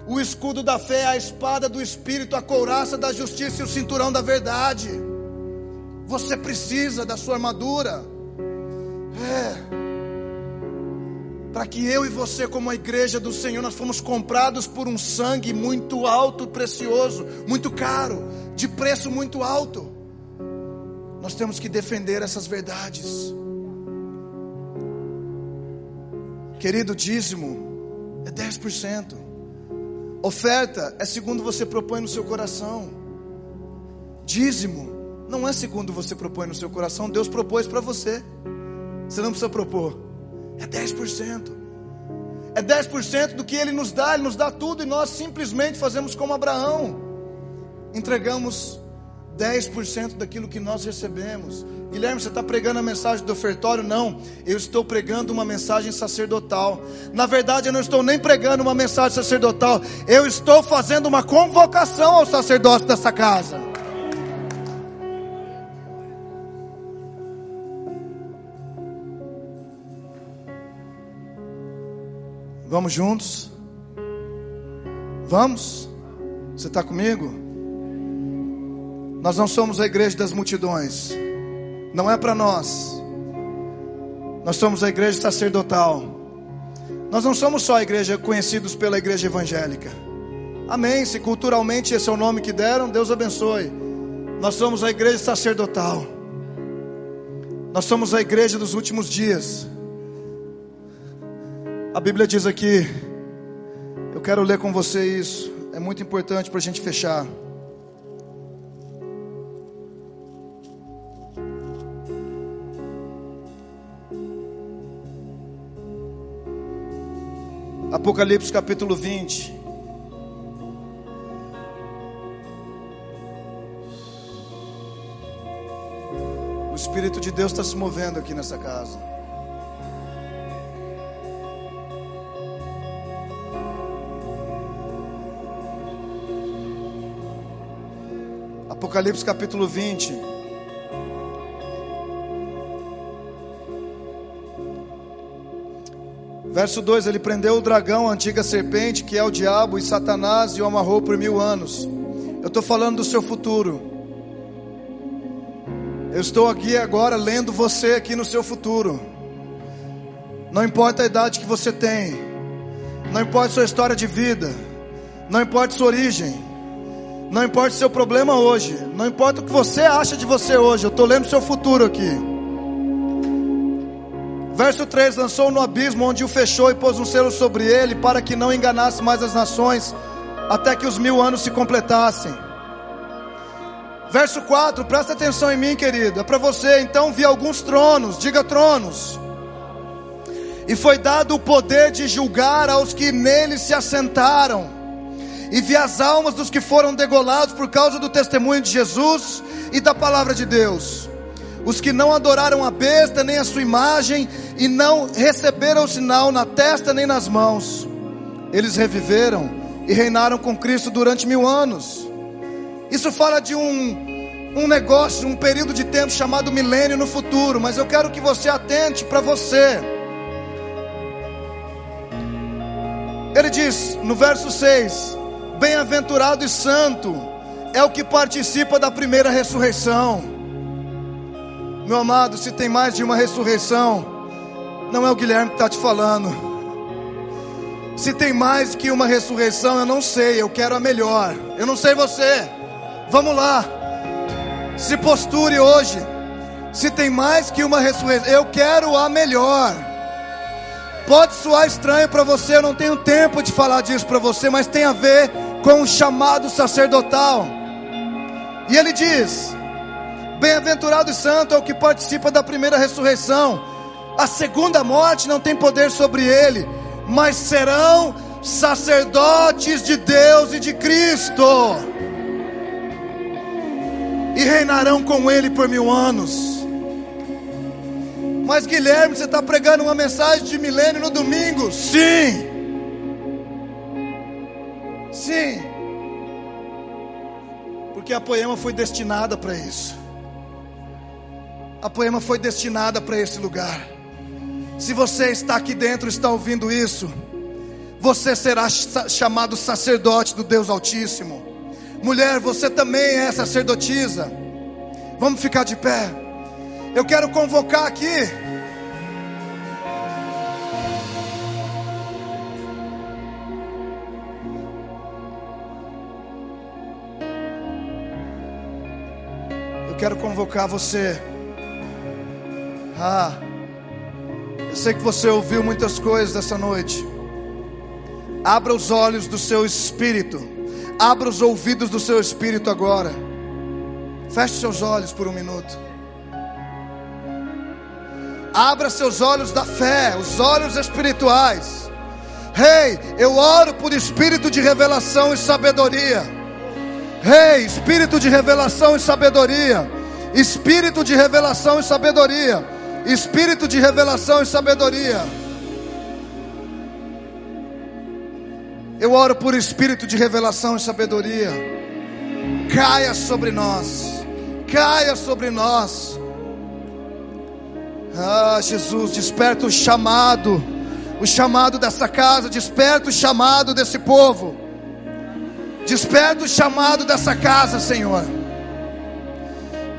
B: O escudo da fé a espada do espírito, a couraça da justiça e o cinturão da verdade. Você precisa da sua armadura. É. Para que eu e você, como a igreja do Senhor, nós fomos comprados por um sangue muito alto, precioso, muito caro, de preço muito alto. Nós temos que defender essas verdades. Querido, dízimo é 10%. Oferta é segundo você propõe no seu coração. Dízimo não é segundo você propõe no seu coração, Deus propôs para você. Você não precisa propor. É 10%. É 10% do que Ele nos dá, Ele nos dá tudo e nós simplesmente fazemos como Abraão. Entregamos 10% daquilo que nós recebemos. Guilherme, você está pregando a mensagem do ofertório? Não, eu estou pregando uma mensagem sacerdotal. Na verdade, eu não estou nem pregando uma mensagem sacerdotal, eu estou fazendo uma convocação ao sacerdócio dessa casa. Vamos juntos? Vamos? Você está comigo? Nós não somos a igreja das multidões. Não é para nós. Nós somos a igreja sacerdotal. Nós não somos só a igreja conhecidos pela igreja evangélica. Amém. Se culturalmente esse é o nome que deram, Deus abençoe. Nós somos a igreja sacerdotal. Nós somos a igreja dos últimos dias. A Bíblia diz aqui, eu quero ler com você isso, é muito importante para a gente fechar. Apocalipse capítulo 20. O Espírito de Deus está se movendo aqui nessa casa. Apocalipse capítulo 20. Verso 2: Ele prendeu o dragão, a antiga serpente, que é o diabo e Satanás, e o amarrou por mil anos. Eu estou falando do seu futuro. Eu estou aqui agora lendo você aqui no seu futuro. Não importa a idade que você tem, não importa sua história de vida, não importa sua origem, não importa seu problema hoje, não importa o que você acha de você hoje, eu estou lendo seu futuro aqui. Verso 3: Lançou no abismo, onde o fechou e pôs um selo sobre ele, para que não enganasse mais as nações, até que os mil anos se completassem. Verso 4: Presta atenção em mim, querido, é para você. Então vi alguns tronos, diga tronos, e foi dado o poder de julgar aos que neles se assentaram, e vi as almas dos que foram degolados por causa do testemunho de Jesus e da palavra de Deus os que não adoraram a besta nem a sua imagem e não receberam sinal na testa nem nas mãos. Eles reviveram e reinaram com Cristo durante mil anos. Isso fala de um, um negócio, um período de tempo chamado milênio no futuro, mas eu quero que você atente para você. Ele diz no verso 6: Bem-aventurado e santo é o que participa da primeira ressurreição. Meu amado, se tem mais de uma ressurreição, não é o Guilherme que está te falando. Se tem mais que uma ressurreição, eu não sei, eu quero a melhor. Eu não sei você. Vamos lá. Se posture hoje. Se tem mais que uma ressurreição, eu quero a melhor. Pode soar estranho para você, eu não tenho tempo de falar disso para você, mas tem a ver com o chamado sacerdotal. E ele diz: Bem-aventurado e santo é o que participa da primeira ressurreição. A segunda morte não tem poder sobre ele, mas serão sacerdotes de Deus e de Cristo, e reinarão com ele por mil anos. Mas Guilherme, você está pregando uma mensagem de milênio no domingo? Sim, sim, porque a poema foi destinada para isso. A poema foi destinada para esse lugar. Se você está aqui dentro, está ouvindo isso, você será chamado sacerdote do Deus Altíssimo. Mulher, você também é sacerdotisa. Vamos ficar de pé. Eu quero convocar aqui. Eu quero convocar você. Ah, eu sei que você ouviu muitas coisas dessa noite. Abra os olhos do seu espírito. Abra os ouvidos do seu espírito agora. Feche seus olhos por um minuto. Abra seus olhos da fé, os olhos espirituais. Rei, hey, eu oro por espírito de revelação e sabedoria. Rei, hey, espírito de revelação e sabedoria. Espírito de revelação e sabedoria. Espírito de revelação e sabedoria. Eu oro por espírito de revelação e sabedoria. Caia sobre nós. Caia sobre nós. Ah, Jesus, desperta o chamado. O chamado dessa casa, desperta o chamado desse povo. Desperta o chamado dessa casa, Senhor.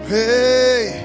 B: Rei.